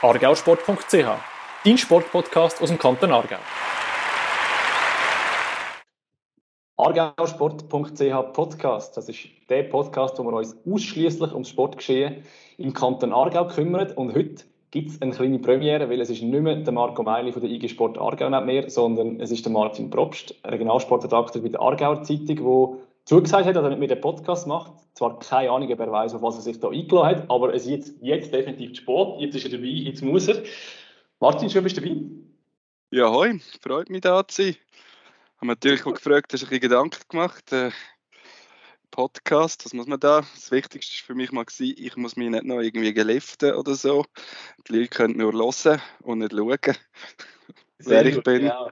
argausport.ch, dein Sportpodcast aus dem Kanton Aargau. Argausport.ch Podcast, das ist der Podcast, wo wir uns ausschließlich ums Sportgeschehen im Kanton Aargau kümmern. Und heute gibt es eine kleine Premiere, weil es ist nicht mehr der Marco Meili von der IG Sport Aargau nicht mehr, sondern es ist der Martin Probst, Regionalsportredakteur bei der Aargauer Zeitung, der zugesagt hat, dass er mit mir den Podcast macht. Zwar keine Ahnung, ob er weiß, auf was er sich da eingeladen hat, aber es ist jetzt, jetzt definitiv Sport. Jetzt ist er dabei, jetzt muss er. Martin, schön bist du dabei. Ja, hoi, freut mich da zu sein. Ich habe natürlich auch gefragt, hast du ein bisschen Gedanken gemacht? Äh, Podcast, was muss man da? Das Wichtigste war für mich mal, gewesen, ich muss mich nicht noch irgendwie geliften oder so. Die Leute können nur hören und nicht schauen, wer ich bin. Ja.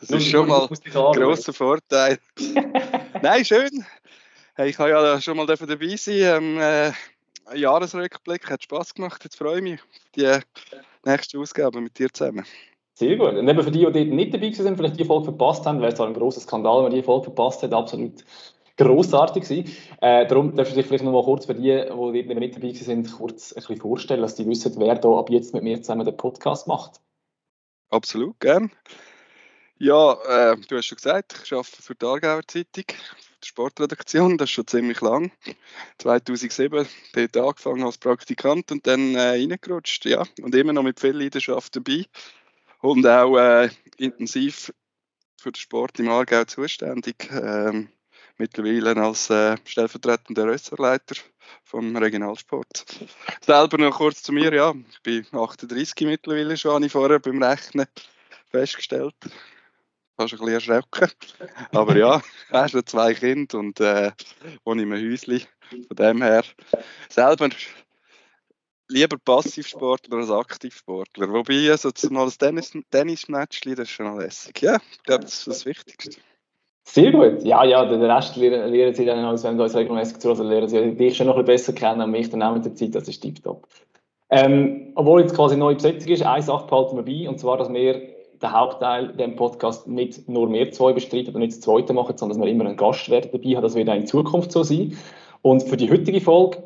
Das ist schon mal ein grosser Vorteil. Nein, schön. Hey, ich habe ja schon mal dabei sein. Ähm, äh, Jahresrückblick hat Spass gemacht. Jetzt freue ich mich auf die nächste Ausgabe mit dir zusammen. Sehr gut. Und eben für die, die dort nicht dabei sind, vielleicht die Folge verpasst haben, wäre es ein großer Skandal, wenn die Folge verpasst hat. Absolut grossartig gewesen. Äh, darum darfst du dich vielleicht noch mal kurz für die, die dort nicht dabei sind, kurz ein bisschen vorstellen, dass die wissen, wer da ab jetzt mit mir zusammen den Podcast macht. Absolut, gern. Ja, äh, du hast schon gesagt, ich arbeite für die Aargauer Zeitung, die Sportredaktion, das ist schon ziemlich lang. 2007 dort angefangen als Praktikant und dann äh, reingerutscht, ja. Und immer noch mit viel Leidenschaft dabei und auch äh, intensiv für den Sport im Aargau zuständig. Ähm, mittlerweile als äh, stellvertretender Ressortleiter vom Regionalsport. Selber noch kurz zu mir, ja, ich bin 38 mittlerweile schon, habe ich vorher beim Rechnen festgestellt fast ein bisschen erschrecken. Aber ja, ich habe schon zwei Kinder und äh, wohne in einem Häuschen. Von dem her selber lieber Passivsportler als Aktivsportler. Wobei, also mal ein Tennis, Tennismatch, das ist schon lässig. Ja, ich glaube, das ist das Wichtigste. Sehr gut. Ja, ja, den Rest lernen, lernen sie dann, als wenn sie uns regelmäßig zu also lernen sie dich schon noch ein bisschen besser kennen und mich dann auch mit der Zeit, das ist tiptop. Ähm, obwohl jetzt quasi neue Besetzung ist, eine Sache behalten wir bei, und zwar, dass wir den Hauptteil dem Podcast nicht nur wir zwei bestreiten und nicht das zweite machen, sondern dass wir immer einen Gastwert dabei haben. Das wird auch in Zukunft so sein. Und für die heutige Folge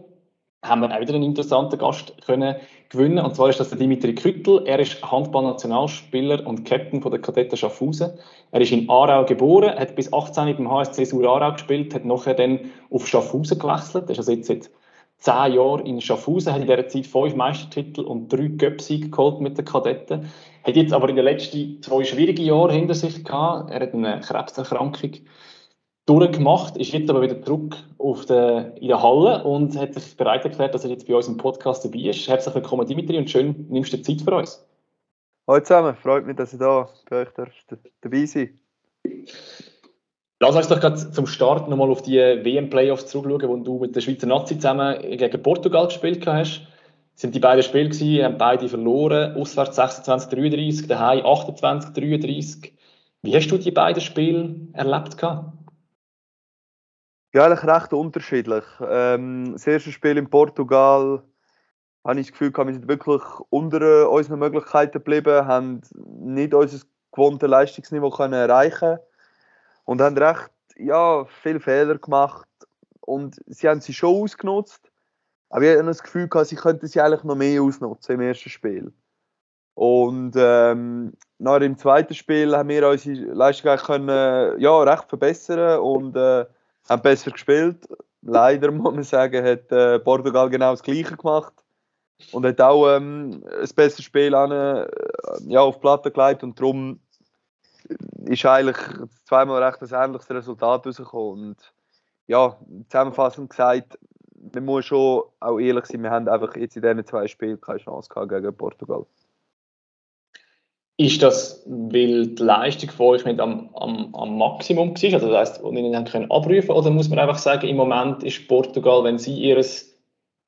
haben wir auch wieder einen interessanten Gast können gewinnen. Und zwar ist das der Dimitri Küttel. Er ist Handball-Nationalspieler und Captain von der Kadetten Schaffhausen. Er ist in Aarau geboren, hat bis 18 beim HSC Sur Aarau gespielt, hat nachher dann auf Schaffhausen gewechselt. Er ist also jetzt seit zehn Jahren in Schaffhausen, hat in dieser Zeit fünf Meistertitel und drei Göpsiege geholt mit den Kadetten. Hat jetzt aber in den letzten zwei schwierigen Jahren hinter sich gehabt. Er hat eine Krebserkrankung durchgemacht, ist jetzt aber wieder zurück auf der, in der Halle und hat sich bereit erklärt, dass er jetzt bei uns im Podcast dabei ist. Herzlich willkommen, Dimitri, und schön, nimmst du Zeit für uns. Hallo zusammen, freut mich, dass ich da bei euch dabei sein Lass uns doch gerade zum Start nochmal auf die WM-Playoffs zurückschauen, wo du mit der Schweizer Nazi zusammen gegen Portugal gespielt hast sind die beiden Spiele gewesen, haben beide verloren. Auswärts 26, 33, daheim 28, 33. Wie hast du die beiden Spiele erlebt? Ja, eigentlich recht unterschiedlich. Ähm, das erste Spiel in Portugal habe ich das Gefühl, wir sind wirklich unter unseren Möglichkeiten geblieben, haben nicht unser gewohntes Leistungsniveau können erreichen und haben recht ja, viele Fehler gemacht und sie haben sie schon ausgenutzt aber ich habe das Gefühl, gehabt, sie könnten sie eigentlich noch mehr ausnutzen im ersten Spiel. Und ähm, nach dem zweiten Spiel haben wir unsere Leistung können, ja, recht verbessern und äh, haben besser gespielt. Leider muss man sagen, hat äh, Portugal genau das Gleiche gemacht und hat auch ähm, ein besseres Spiel an, äh, ja, auf Platte gelegt und darum ist eigentlich zweimal recht ein ähnliches Resultat rausgekommen. Und ja, zusammenfassend gesagt, man muss schon auch ehrlich sein, wir haben einfach jetzt in diesen zwei Spielen keine Chance gehabt gegen Portugal. Ist das, weil die Leistung von euch nicht am, am, am Maximum war, also das heisst, und ihnen können abrufen, oder muss man einfach sagen, im Moment ist Portugal, wenn sie ihr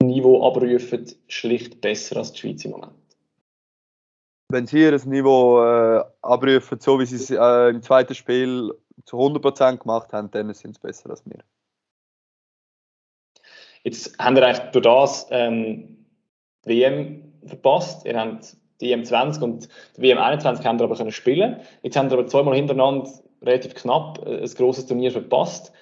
Niveau abrufen, schlicht besser als die Schweiz im Moment? Wenn sie ihr Niveau äh, abrufen, so wie sie es äh, im zweiten Spiel zu 100% gemacht haben, dann sind sie besser als wir. Jetzt habt ihr eigentlich durch das ähm, WM verpasst. Ihr habt die EM20 und die WM21 habt ihr aber können spielen. Jetzt habt ihr aber zweimal hintereinander relativ knapp äh, ein grosses Turnier verpasst.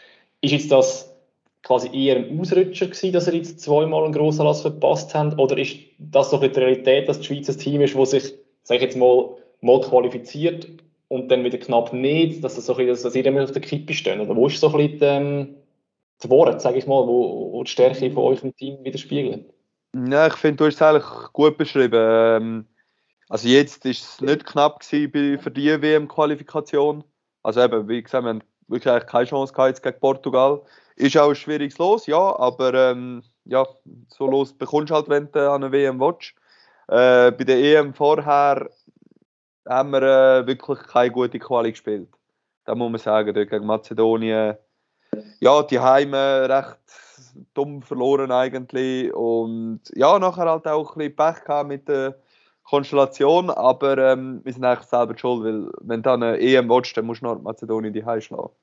Ist jetzt das quasi eher ein Ausrutscher gewesen, dass er jetzt zweimal einen grossen Anlass verpasst hat? Oder ist das so die Realität, dass die Schweiz ein Team ist, das sich, sage ich jetzt mal, mal qualifiziert und dann wieder knapp nicht, dass, das so bisschen, dass ihr immer auf der Kippe stehen? Oder wo ist so ein bisschen ähm, die Worte, sage ich mal, wo, wo die Stärke von euch im Team widerspiegeln? Ja, ich finde, du hast es eigentlich gut beschrieben. Ähm, also jetzt ist es nicht knapp für die WM-Qualifikation. Also eben, wie gesagt, wir haben wirklich keine Chance gehabt jetzt gegen Portugal. Ist auch ein schwieriges Los, ja, aber ähm, ja, so los bekommst du halt, wenn du an einer WM willst. Äh, bei der EM vorher haben wir äh, wirklich keine gute Quali gespielt. Da muss man sagen, dort gegen Mazedonien. Ja, die Heime recht dumm verloren eigentlich. Und ja, nachher halt auch ein bisschen Pech gehabt mit der Konstellation, aber ähm, wir sind eigentlich selber schuld, weil wenn du eine EM willst, dann musst du Nordmazedonien die Heim schlagen.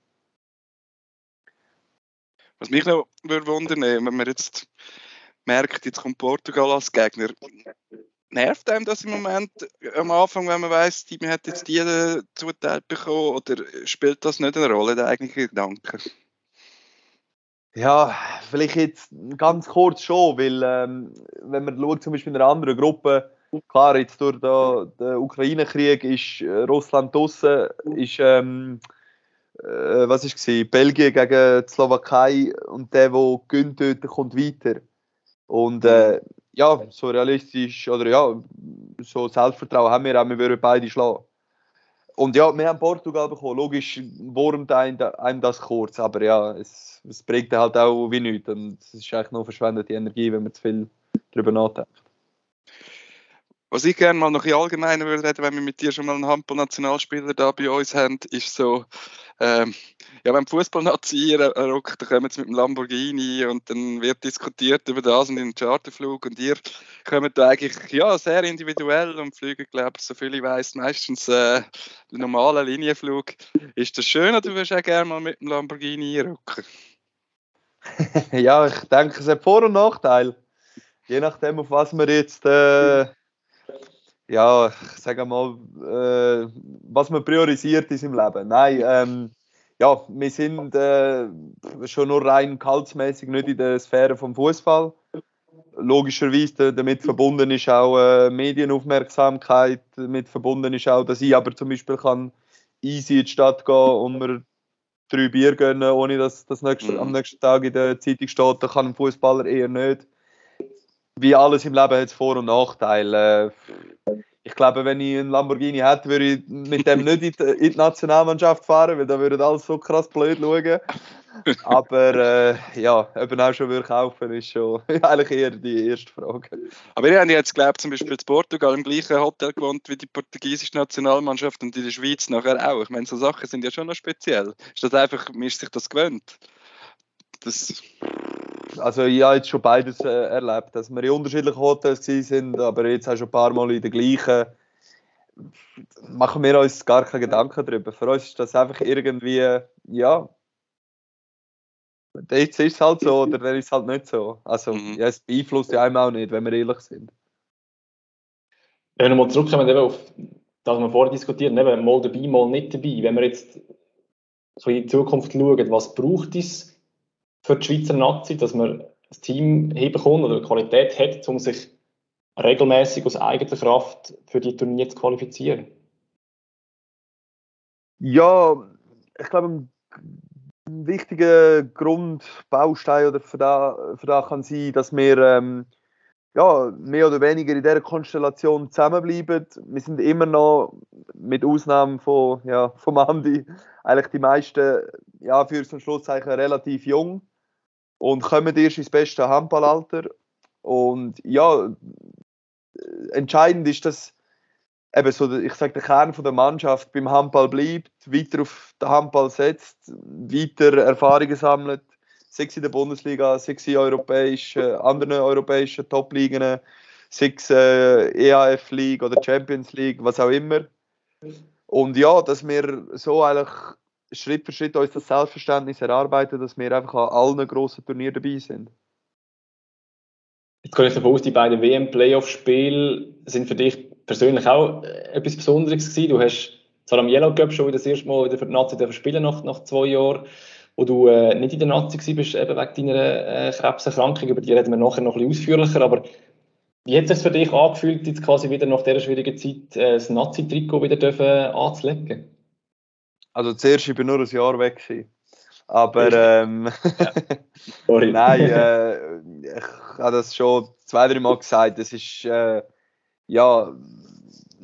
Was mich noch würde wundern, wenn man jetzt merkt, jetzt kommt Portugal als Gegner, nervt einem das im Moment am Anfang, wenn man weiß, man hat jetzt die zuteilt bekommen, oder spielt das nicht eine Rolle, der eigentliche Gedanke? Ja, vielleicht jetzt ganz kurz schon, weil ähm, wenn man schaut, zum Beispiel in einer anderen Gruppe, klar, jetzt durch den Ukraine-Krieg ist äh, Russland draußen, ist ähm, äh, was ist es? Belgien gegen die Slowakei und der, der gönnt dort, kommt weiter. Und äh, ja, so realistisch oder ja, so Selbstvertrauen haben wir auch, wir würden beide schlagen. Und ja, wir haben Portugal bekommen. Logisch wurmt einem das kurz, aber ja, es, es bringt halt auch wie nichts. Und es ist eigentlich nur verschwendete Energie, wenn man zu viel darüber nachdenkt. Was ich gerne mal noch in allgemeiner würde reden, wenn wir mit dir schon mal einen Handball-Nationalspieler da bei uns haben, ist so, ähm, ja, wenn Fußballnazi rockt, dann kommen sie mit dem Lamborghini und dann wird diskutiert über das und den Charterflug und ihr kommt da eigentlich ja, sehr individuell und fliegen, glaube ich, so viel ich weiß, meistens äh, den normalen Linienflug. Ist das schön oder würdest du auch gerne mal mit dem Lamborghini einrücken? ja, ich denke, es hat Vor- und Nachteile. Je nachdem, auf was man jetzt äh, ja, ich sage mal, äh, was man priorisiert ist im Leben. Nein, ähm, ja, wir sind äh, schon nur rein kaltsmäßig nicht in der Sphäre vom Fußball. Logischerweise damit verbunden ist auch äh, Medienaufmerksamkeit, damit verbunden ist auch, dass ich aber zum Beispiel kann easy in die Stadt gehen und mir drei Bier gönnen, ohne dass das nächste, am mhm. nächsten Tag in der Zeitung steht. Da kann ein Fußballer eher nicht wie alles im Leben hat es Vor- und Nachteile. Ich glaube, wenn ich einen Lamborghini hätte, würde ich mit dem nicht in die, in die Nationalmannschaft fahren, weil da würde alles so krass blöd schauen. Aber äh, ja, eben auch schon würde kaufen, ist schon eigentlich eher die erste Frage. Aber ihr habt jetzt, glaube ich, zum Beispiel in Portugal im gleichen Hotel gewohnt wie die portugiesische Nationalmannschaft und in der Schweiz nachher auch. Ich meine, so Sachen sind ja schon noch speziell. Ist das einfach, mir ist sich das gewöhnt? Das also ich habe jetzt schon beides äh, erlebt, dass wir in unterschiedlichen Hotels sind, aber jetzt auch schon ein paar Mal in der gleichen. Machen wir uns gar keine Gedanken darüber. Für uns ist das einfach irgendwie, ja, jetzt ist es halt so oder dann ist es halt nicht so. Also mhm. ja, es beeinflusst ja einem auch nicht, wenn wir ehrlich sind. Wenn wir nochmal zurückkommen eben auf das, was wir vorher diskutiert haben, mal dabei, mal nicht dabei. Wenn wir jetzt in die Zukunft schauen, was braucht es für die Schweizer Nazi, dass man ein Team hinbekommt oder Qualität hat, um sich regelmäßig aus eigener Kraft für die Turniere zu qualifizieren? Ja, ich glaube, ein wichtiger Grundbaustein oder für da, für da kann sein, dass wir ähm, ja, mehr oder weniger in dieser Konstellation zusammenbleiben. Wir sind immer noch, mit Ausnahme von, ja, vom Andi, eigentlich die meisten, ja, für so ein Schlusszeichen relativ jung und kommen erst ins beste Handballalter. Und ja, entscheidend ist, dass eben so, ich sage, der Kern der Mannschaft beim Handball bleibt, weiter auf den Handball setzt, weiter Erfahrungen sammelt, sechs in der Bundesliga, sechs in europäischen, anderen europäischen Top-Ligen, sechs äh, EAF League oder Champions League, was auch immer. Und ja, dass wir so eigentlich Schritt für Schritt uns das Selbstverständnis erarbeiten, dass wir einfach an allen grossen Turnieren dabei sind. Jetzt kann ich davon aus, die beiden WM-Playoff-Spiele sind für dich persönlich auch äh, etwas Besonderes gewesen. Du hast zwar am Yellow Cup schon wieder das erste Mal wieder für die Nazi spielen nach, nach zwei Jahren wo du äh, nicht in der Nazi bist, eben wegen deiner äh, Krebserkrankung, über die reden wir nachher noch ein bisschen ausführlicher, aber wie hat es für dich angefühlt, jetzt quasi wieder nach dieser schwierigen Zeit äh, das Nazi-Trikot wieder dürfen anzulegen? Also zuerst, ich bin nur ein Jahr weg gewesen. Aber ähm, nein, äh, ich habe das schon zwei, drei Mal gesagt. Es ist äh, ja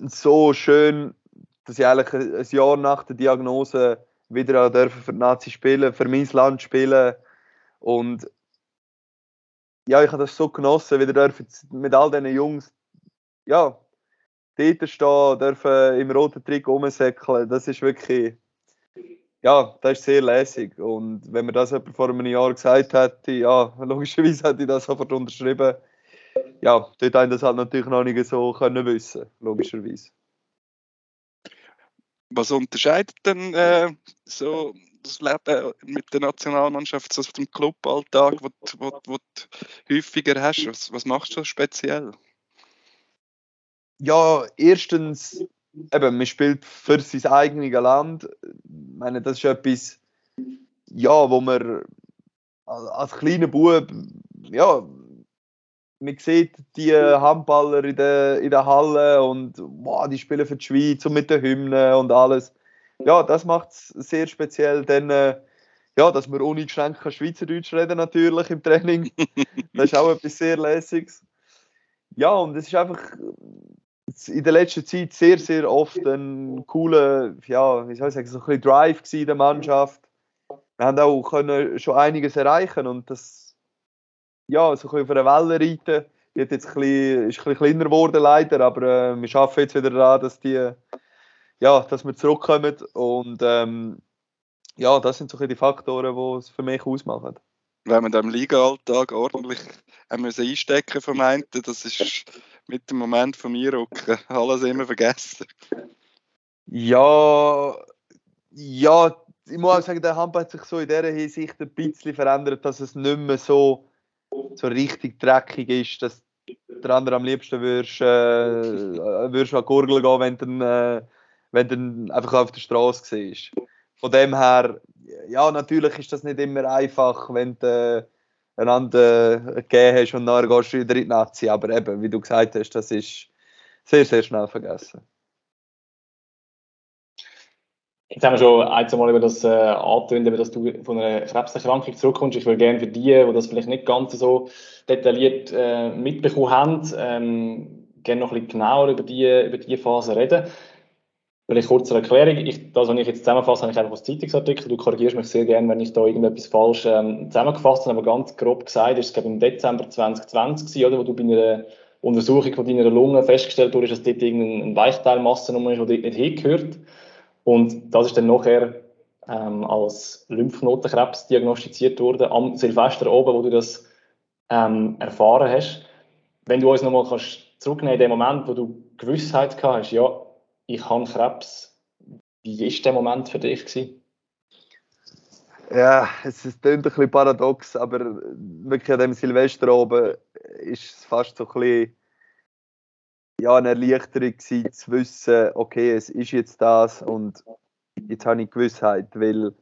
so schön, dass ich eigentlich ein Jahr nach der Diagnose wieder dürfen für die Nazi spielen, für mein Land spielen. Und ja, ich habe das so genossen, wieder dürfen mit all diesen Jungs ja, dort stehen, dürfen im roten Trikot rumsäckeln. Das ist wirklich ja, das ist sehr lässig. Und wenn mir das jemand vor einem Jahr gesagt hätte, ja, logischerweise hätte ich das sofort unterschrieben. Ja, dort haben das halt natürlich noch nicht so können wissen, logischerweise. Was unterscheidet denn äh, so das Leben mit der Nationalmannschaft so dem Cluballtag, wo, wo, wo du häufiger hast? Was, was machst du so speziell? Ja, erstens eben, man spielt für sein eigenes Land. Ich meine, das ist etwas, ja, wo man als kleiner Bub, ja, man sieht die Handballer in der, in der Halle und wow, die spielen für die Schweiz und mit den Hymnen und alles. Ja, das macht es sehr speziell. Dann, äh, ja, dass wir ohne Geschenke Schweizerdeutsch reden natürlich im Training. das ist auch etwas sehr Lässiges. Ja, und es ist einfach in der letzten Zeit sehr, sehr oft ein cooler, ja, wie soll ich sagen, so ein bisschen Drive in der Mannschaft. Wir haben auch können schon einiges erreichen und das, ja, so ein bisschen auf einer Welle reiten. Die hat jetzt ein bisschen, ist ein bisschen kleiner geworden leider, aber äh, wir arbeiten jetzt wieder daran, dass die, ja, dass wir zurückkommen und ähm, ja, das sind so ein die Faktoren, die es für mich ausmachen wenn man dem Liga-Alltag ordentlich müssen einstecken vom einen, das ist mit dem Moment von mir rücken, alles immer vergessen. Ja, ja, ich muss auch sagen, der Handball hat sich so in dieser Hinsicht ein bisschen verändert, dass es nicht mehr so, so richtig dreckig ist, dass der andere am liebsten würdest, äh, würdest an Gurgel gehen, wenn du äh, wenn du einfach auf der Straße siehst. Von dem her, ja, natürlich ist das nicht immer einfach, wenn du einander gegeben hast und dann gehst du wieder in die Nazi. Aber eben, wie du gesagt hast, das ist sehr, sehr schnell vergessen. Jetzt haben wir schon ein, zwei Mal über das äh, angetönt, dass du von einer Krebserkrankung zurückkommst. Ich würde gerne für die, die das vielleicht nicht ganz so detailliert äh, mitbekommen haben, ähm, gerne noch ein bisschen genauer über die, über die Phase reden. Vielleicht kurz eine Erklärung. Ich, das, was ich jetzt zusammenfasse, habe ich einfach aus Zeitungsartikel. Du korrigierst mich sehr gerne, wenn ich da irgendetwas falsch ähm, zusammengefasst habe. Aber ganz grob gesagt, ist es glaube im Dezember 2020 gewesen, oder, wo du bei einer Untersuchung von deiner Lunge festgestellt wurde, dass dort irgendeine Weichteilmassennummer ist, die dort nicht hingehört. Und das ist dann nachher ähm, als Lymphknotenkrebs diagnostiziert worden, am Silvester oben, wo du das ähm, erfahren hast. Wenn du uns nochmal zurücknehmen in dem Moment, wo du Gewissheit gehabt hast, ja, ich habe Krebs. Wie war der Moment für dich? Gewesen? Ja, es, klingt ein bisschen paradox, aber wirklich an dem Silvester oben ist es fast so ein bisschen ja, eine Erleichterung gewesen, zu wissen, okay, es ist jetzt das und jetzt habe ich Gewissheit, weil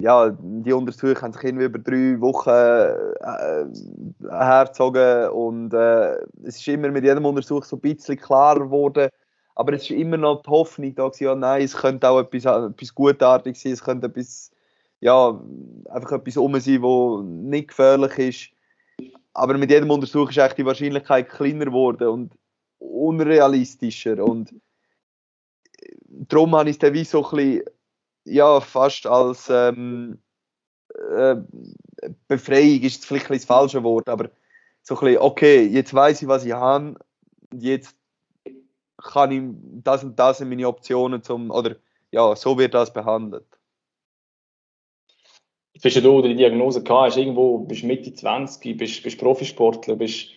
ja, die Untersuchungen haben sich irgendwie über drei Wochen äh, hergezogen und äh, es ist immer mit jedem Untersuch so ein bisschen klarer geworden, aber es ist immer noch die Hoffnung da ja, nein, es könnte auch etwas, etwas Gutartiges sein, es könnte etwas, ja, einfach etwas um sein, was nicht gefährlich ist. Aber mit jedem Untersuch ist die Wahrscheinlichkeit kleiner geworden und unrealistischer. Und darum habe ich es dann wie so ein bisschen, ja, fast als ähm, äh, Befreiung ist vielleicht das falsche Wort, aber so ein bisschen, okay, jetzt weiß ich, was ich habe, jetzt kann ich das und das sind meine Optionen zum, oder ja, so wird das behandelt. Bist du die Diagnose gehabt, hast irgendwo, bist Mitte 20, bist, bist Profisportler, bist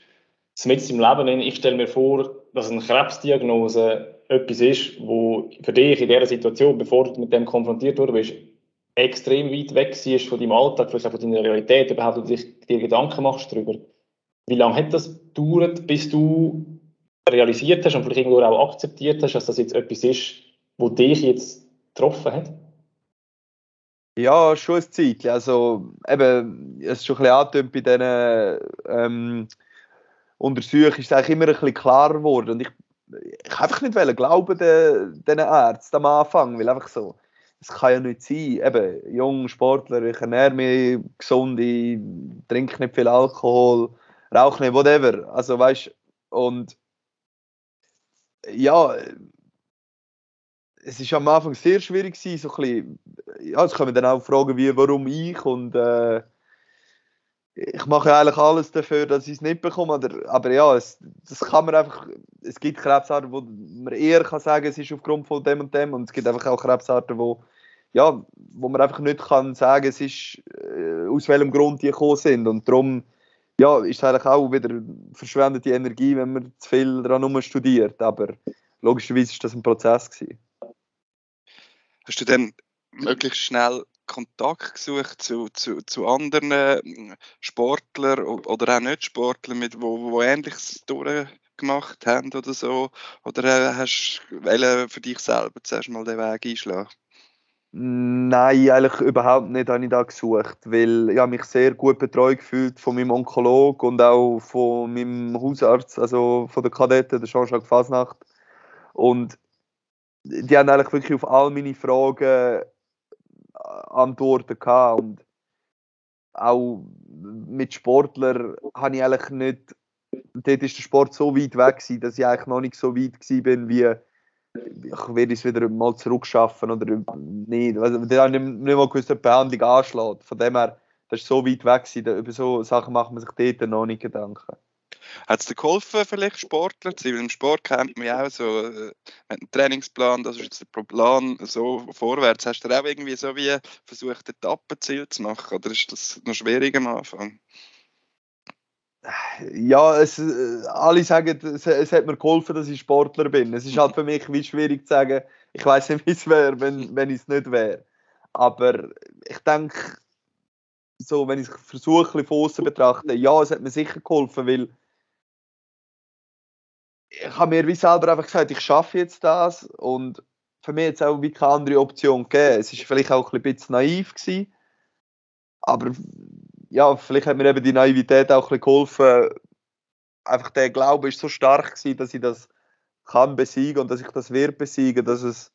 mit im Leben. Ich stelle mir vor, dass eine Krebsdiagnose etwas ist, wo für dich in dieser Situation, bevor du mit dem konfrontiert worden bist, extrem weit weg ist von deinem Alltag, vielleicht auch von deiner Realität, überhaupt du dich, dir Gedanken machst darüber. Wie lange hat das gedauert, bis du realisiert hast und vielleicht irgendwo auch akzeptiert hast, dass das jetzt etwas ist, wo dich jetzt getroffen hat? Ja, schon ein Zeit. Also, eben, es ist schon ein bisschen angetönt bei diesen ähm, Untersuchungen, ist es eigentlich immer ein bisschen klarer geworden. Und ich, ich einfach nicht glauben den, den Ärzten am Anfang, weil einfach so, es kann ja nicht sein, eben, junger Sportler, ich ernähre mich gesund, ich trinke nicht viel Alkohol, rauche nicht, whatever. Also, weißt und ja, es ist am Anfang sehr schwierig gewesen, so bisschen, ja, es kommen dann auch Fragen wie, warum ich? Und äh, ich mache eigentlich alles dafür, dass ich es nicht bekomme, aber, aber ja, es, das kann man einfach, es gibt Krebsarten, wo man eher kann sagen, es ist aufgrund von dem und dem und es gibt einfach auch Krebsarten, wo, ja, wo man einfach nicht kann sagen, es ist, äh, aus welchem Grund die gekommen sind und darum, ja, ist eigentlich auch wieder verschwendete Energie, wenn man zu viel daran studiert, aber logischerweise ist das ein Prozess gewesen. Hast du dann möglichst schnell Kontakt gesucht zu, zu, zu anderen äh, Sportlern oder auch nicht Sportlern, mit, wo, wo Ähnliches durchgemacht haben oder so? Oder äh, hast du für dich selber zuerst mal den Weg einschlagen? Nein, eigentlich überhaupt nicht habe ich da gesucht, weil ich mich sehr gut betreut gefühlt von meinem Onkologen und auch von meinem Hausarzt, also von der Kadette, der Jean-Jacques Fasnacht. Und die haben eigentlich wirklich auf all meine Fragen äh, Antworten gehabt. Und auch mit Sportlern habe ich eigentlich nicht. Dort ist der Sport so weit weg, dass ich eigentlich noch nicht so weit bin, wie ich werde es wieder mal zurückschaffen oder nicht. Also, da habe ich nicht mal gewusst, ob die Behandlung anschlägt. Von dem her, das ist so weit weg, gewesen, über so Sachen macht man sich dort noch nicht Gedanken. Hat es dir geholfen, vielleicht Sportler zu sein? Im Sport kennt man ja auch so, äh, einen Trainingsplan, das ist jetzt der Plan, so vorwärts. Hast du auch irgendwie so wie versucht, Etappenziel zu machen? Oder ist das noch schwierig am Anfang? Ja, es, äh, alle sagen, es, es, hat mir geholfen, dass ich Sportler bin. Es ist halt für mich wie schwierig zu sagen, ich weiß nicht, wie es wäre, wenn, wenn ich es nicht wäre. Aber ich denke, so, wenn ich versuche, von außen betrachte, ja, es hat mir sicher geholfen, weil ich habe mir wie selber einfach gesagt, ich schaffe jetzt das und für mich jetzt auch wie keine andere Option gegeben. Es ist vielleicht auch ein bisschen naiv gewesen, aber ja, vielleicht hat mir eben die Naivität auch ein bisschen geholfen. Einfach der Glaube ist so stark gewesen, dass ich das kann besiegen und dass ich das wird besiegen, dass es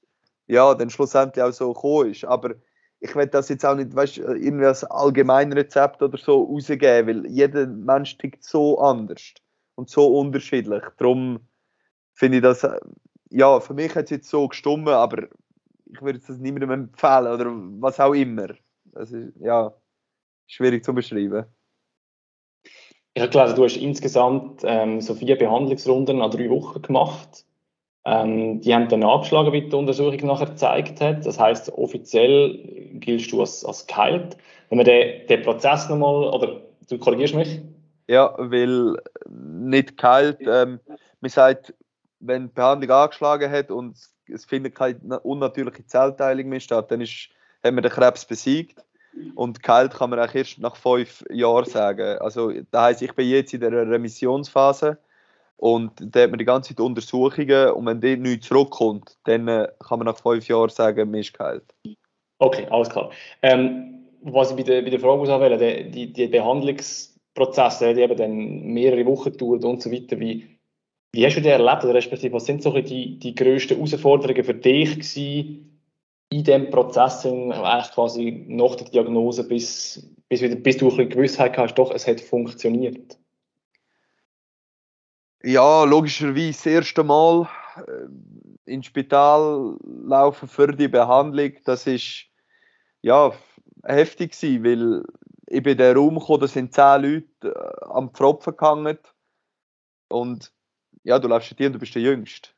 ja dann schlussendlich auch so gekommen ist. Aber ich will das jetzt auch nicht, weißt, irgendwie als Allgemeinrezept oder so rausgeben, weil jeder Mensch tickt so anders und so unterschiedlich. Darum finde ich das, ja, für mich hat es jetzt so gestummen, aber ich würde es niemandem empfehlen oder was auch immer. Das ist, ja, schwierig zu beschreiben. Ich habe gelesen, du hast insgesamt ähm, so vier Behandlungsrunden an drei Wochen gemacht. Ähm, die haben dann abgeschlagen, wie die Untersuchung nachher gezeigt hat. Das heißt, offiziell giltst du als, als geheilt. Wenn man den, den Prozess nochmal, oder du korrigierst mich? Ja, weil nicht geheilt, ähm, man sagt, wenn die Behandlung angeschlagen hat und es findet keine unnatürliche Zellteilung mehr statt, dann ist, haben wir den Krebs besiegt. Und geheilt kann man eigentlich erst nach fünf Jahren sagen. Also, das heisst, ich bin jetzt in der Remissionsphase und da hat man die ganze Zeit Untersuchungen und wenn dort nichts zurückkommt, dann äh, kann man nach fünf Jahren sagen, man ist geheilt. Okay, alles klar. Ähm, was ich bei der, bei der Frage auswählen die, die Behandlungsprozesse, die eben dann mehrere Wochen dauern und so weiter, wie, wie hast du die erlebt? Oder respektive, was sind so die, die grössten Herausforderungen für dich gewesen, in diesem Prozess, eigentlich quasi nach der Diagnose, bis, bis, wieder, bis du ein bisschen Gewissheit hast, doch, es hat funktioniert? Ja, logischerweise das erste Mal äh, ins Spital laufen für die Behandlung, das ist ja heftig gewesen, weil ich bin in den Raum gekommen, da sind zehn Leute äh, am Pfropfen gehangen und ja, du läufst dir und du bist der Jüngste.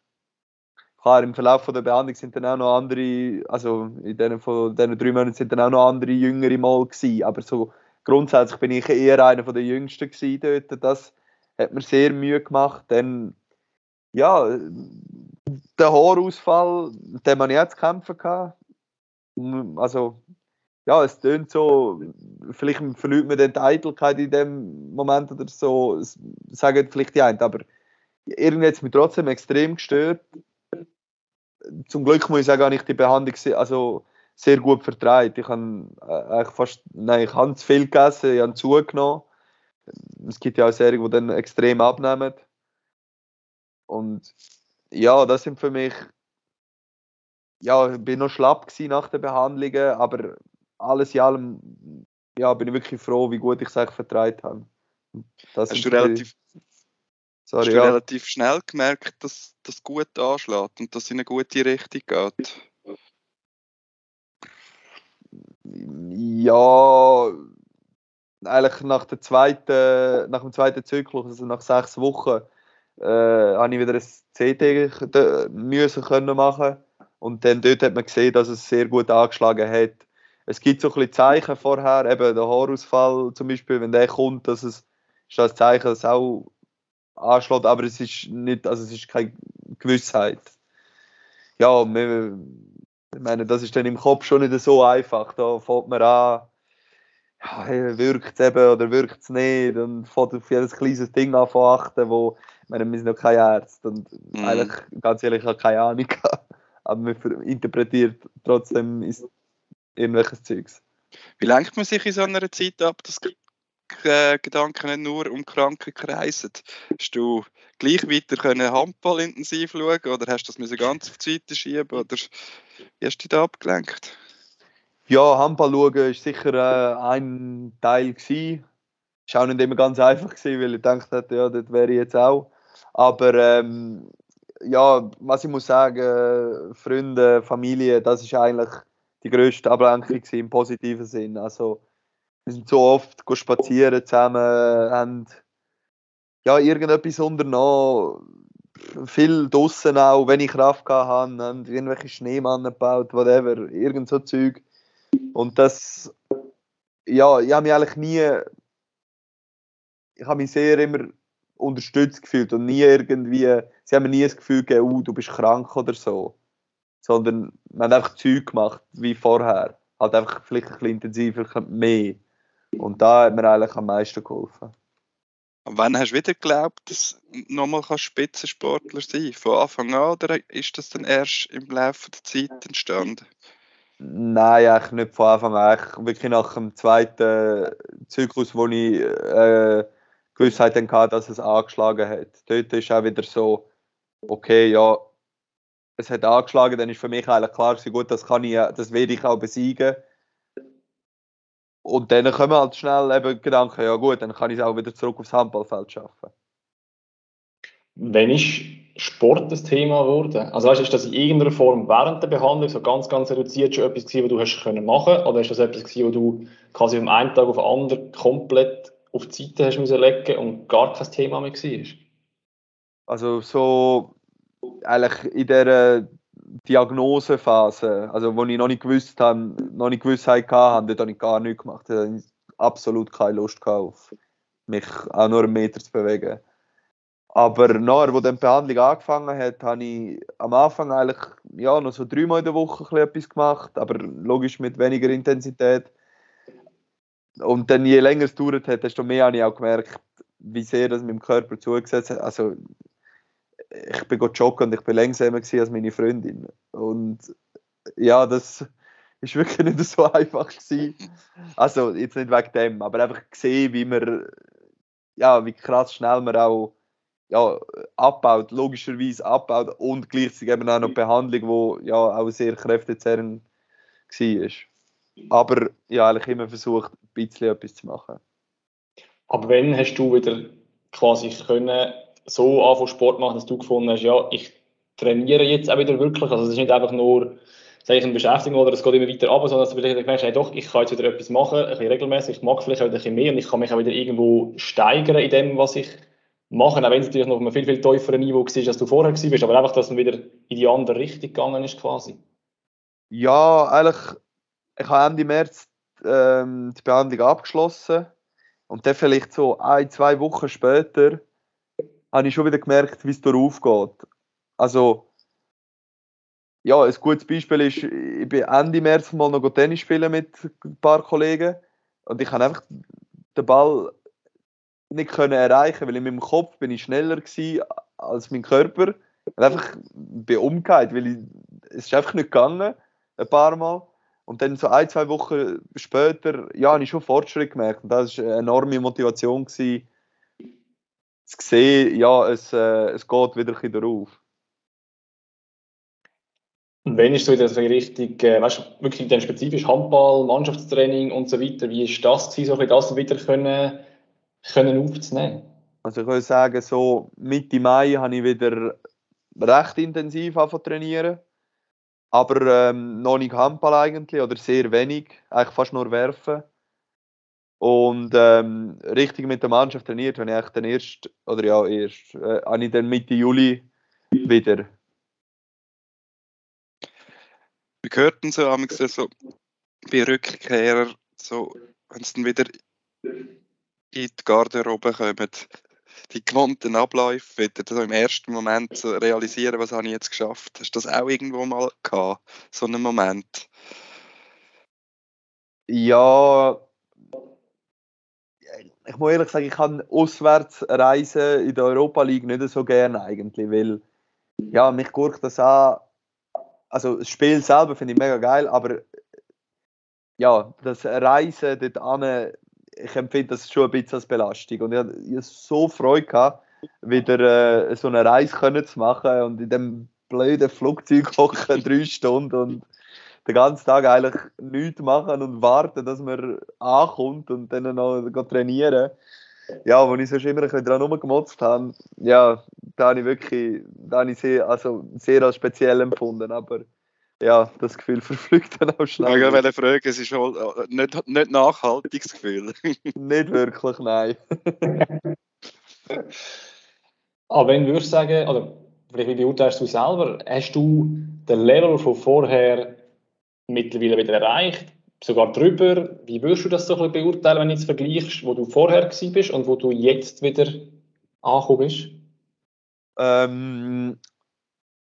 Klar, im Verlauf der Behandlung sind dann auch noch andere, also in diesen, von diesen drei Monaten sind dann auch noch andere Jüngere mal gewesen, aber so grundsätzlich bin ich eher einer der Jüngsten gewesen dort. Das hat mir sehr Mühe gemacht. Dann, ja, der Haarausfall, den man jetzt kämpfen kann. Also, ja, es tönt so, vielleicht verliert man dann die Eitelkeit in dem Moment oder so, sagen vielleicht die einen, aber irgendwie hat es mich trotzdem extrem gestört. Zum Glück muss ich sagen, habe ich die Behandlung, also sehr gut vertreibt. Ich habe äh, fast, nein, ich habe zu viel gegessen, ich habe zugenommen. Es gibt ja auch Serien, die dann extrem abnehmen. Und ja, das sind für mich, ja, ich bin noch schlapp nach den Behandlungen, aber alles in allem, ja, bin ich wirklich froh, wie gut ich es eigentlich vertreibt habe. Das Hast du relativ, Sorry, Hast du ja. relativ schnell gemerkt, dass das gut anschlägt und dass es in eine gute Richtung geht? Ja, eigentlich nach, der zweiten, nach dem zweiten Zyklus, also nach sechs Wochen, äh, habe ich wieder ein CT müssen können machen und dann dort hat man gesehen, dass es sehr gut angeschlagen hat. Es gibt so ein bisschen Zeichen vorher, eben der Haarausfall zum Beispiel, wenn der kommt, dass es ist das Zeichen, dass es auch anschlägt, aber es ist nicht, also es ist keine Gewissheit. Ja, wir, ich meine, das ist dann im Kopf schon nicht so einfach. Da fängt man an, ja, wirkt es eben oder wirkt es nicht und fängt auf jedes kleines Ding an zu achten, wo, ich meine, wir sind noch kein Ärzte und mhm. eigentlich, ganz ehrlich, ich habe keine Ahnung, aber man interpretiert trotzdem irgendwelches Zeugs. Wie lenkt man sich in so einer Zeit ab, dass äh, Gedanken nicht nur um Kranken kreisen. Hast du gleich weiter können Handball intensiv schauen oder hast du das ganz auf die Seite schieben oder wie hast du dich da abgelenkt? Ja, Handball schauen war sicher äh, ein Teil. Es war auch nicht immer ganz einfach, weil ich gedacht hätte, ja, das wäre ich jetzt auch. Aber ähm, ja, was ich muss sagen, Freunde, Familie, das ist eigentlich die grösste Ablenkung im positiven Sinn. Also, wir sind so oft spazieren zusammen, haben ja, irgendetwas unternommen, viel draußen auch, wenn ich Kraft hatte, haben irgendwelche Schneemannen gebaut, whatever, irgend so Zeug. Und das, ja, ich habe mich eigentlich nie, ich habe mich sehr immer unterstützt gefühlt und nie irgendwie, sie haben mir nie das Gefühl gegeben, oh, du bist krank oder so. Sondern man hat einfach Zeug gemacht, wie vorher. Halt einfach vielleicht ein bisschen intensiver, mehr. Und da hat mir eigentlich am meisten geholfen. Und wann hast du wieder geglaubt, dass du nochmal Spitzensportler sein kannst? Von Anfang an oder ist das dann erst im Laufe der Zeit entstanden? Nein, eigentlich nicht von Anfang an. Eigentlich wirklich nach dem zweiten Zyklus, wo ich äh, Gewissheit hatte, dass es angeschlagen hat. Dort ist auch wieder so, okay, ja, es hat angeschlagen, dann ist für mich eigentlich klar, gut, das kann ich, das werde ich auch besiegen. Und dann kommen halt schnell eben Gedanken, ja gut, dann kann ich es auch wieder zurück aufs Handballfeld schaffen. Wenn ist Sport das Thema geworden? Also weißt, ist das in irgendeiner Form während der Behandlung so ganz, ganz reduziert schon etwas gewesen, was du hast können machen oder ist das etwas gewesen, wo du quasi vom einen Tag auf den anderen komplett auf die Seite hast müssen legen und gar kein Thema mehr war? Also so eigentlich in dieser Diagnosephase, also wo ich noch nicht gewusst habe, noch nicht Gewissheit hatte, dort habe ich gar nichts gemacht. Da hatte ich absolut keine Lust auf mich auch nur einen Meter zu bewegen. Aber nachher, wo die Behandlung angefangen hat, habe ich am Anfang eigentlich ja, noch so dreimal in der Woche etwas gemacht, aber logisch mit weniger Intensität. Und dann, je länger es dauert hat, desto mehr habe ich auch gemerkt, wie sehr das meinem Körper zugesetzt hat. Also, ich bin joggen und ich bin langsamer als meine Freundin. Und ja, das ist wirklich nicht so einfach gewesen. Also jetzt nicht wegen dem, aber einfach gesehen, wie man, ja, wie krass schnell man auch ja, abbaut, logischerweise abbaut und gleichzeitig eben auch noch Behandlung, die ja auch sehr kräftezerrend war. Aber ja, eigentlich immer versucht, ein bisschen etwas zu machen. Aber wenn hast du wieder quasi können so anfangen Sport machen, dass du gefunden hast, ja, ich trainiere jetzt auch wieder wirklich. Also es ist nicht einfach nur sage ich, eine Beschäftigung oder es geht immer weiter ab, sondern dass du vielleicht merkst, hey, doch, ich kann jetzt wieder etwas machen, ein bisschen regelmäßig, ich mag vielleicht auch ein bisschen mehr und ich kann mich auch wieder irgendwo steigern in dem, was ich mache, auch wenn es natürlich noch auf einem viel, viel tieferen Niveau war, als du vorher warst, aber einfach, dass man wieder in die andere Richtung gegangen ist quasi. Ja, eigentlich, ich habe Ende März ähm, die Behandlung abgeschlossen und dann vielleicht so ein, zwei Wochen später habe ich schon wieder gemerkt, wie es darauf geht. Also, ja, ein gutes Beispiel ist, ich bin Ende März mal noch Tennis spielen mit ein paar Kollegen und ich habe einfach den Ball nicht können erreichen, weil in meinem Kopf bin ich schneller gewesen als mein Körper. Und einfach bin umgekehrt, weil ich, es ist einfach nicht gegangen, ein paar Mal. Und dann so ein, zwei Wochen später, ja, habe ich schon Fortschritt gemerkt. Und das war eine enorme Motivation, gewesen, zu sehen, ja, es, äh, es geht wieder ein bisschen darauf. Und wenn ist so wieder so richtig, äh, weißt du, wirklich dann spezifisch Handball, Mannschaftstraining und so weiter, wie ist das gewesen, so ein das wieder können, können aufzunehmen? Also ich würde sagen, so Mitte Mai habe ich wieder recht intensiv trainieren. Aber ähm, noch nicht Handball eigentlich, oder sehr wenig, eigentlich fast nur werfen. Und ähm, richtig mit der Mannschaft trainiert, wenn ich dann erst, oder ja, erst, äh, habe ich dann Mitte Juli wieder. Wie gehört denn so, so bei Rückkehrer, so, wenn es dann wieder in die Garderobe kommen, die gewohnten Abläufe wieder so im ersten Moment zu realisieren, was habe ich jetzt geschafft. Hast du das auch irgendwo mal gehabt, so einen Moment? Ja, ich muss ehrlich sagen, ich kann Auswärtsreisen in der Europa League nicht so gerne eigentlich, weil ja, mich guckt das an. Also das Spiel selber finde ich mega geil, aber ja, das Reisen dort an, ich empfinde das schon ein bisschen als Belastung. Und ich hatte so Freude gehabt, wieder äh, so eine Reise können zu machen und in dem blöden Flugzeug hocken, drei Stunden und den ganzen Tag eigentlich nichts machen und warten, dass man ankommt und dann noch trainieren. Ja, wo ich sonst immer ein bisschen dran rumgemotzt habe, ja, da habe ich wirklich, da habe ich sehr, also sehr als speziell empfunden, aber ja, das Gefühl verflügt dann auch schnell. Ich wollte fragen, es ist wohl äh, nicht, nicht nachhaltiges Gefühl. nicht wirklich, nein. Aber wenn du würdest sagen, oder vielleicht wie beurteilst du selber, hast du den Level von vorher mittlerweile wieder erreicht, sogar drüber? Wie würdest du das so ein bisschen beurteilen, wenn du jetzt vergleichst, wo du vorher bist und wo du jetzt wieder angekommen bist? Ähm,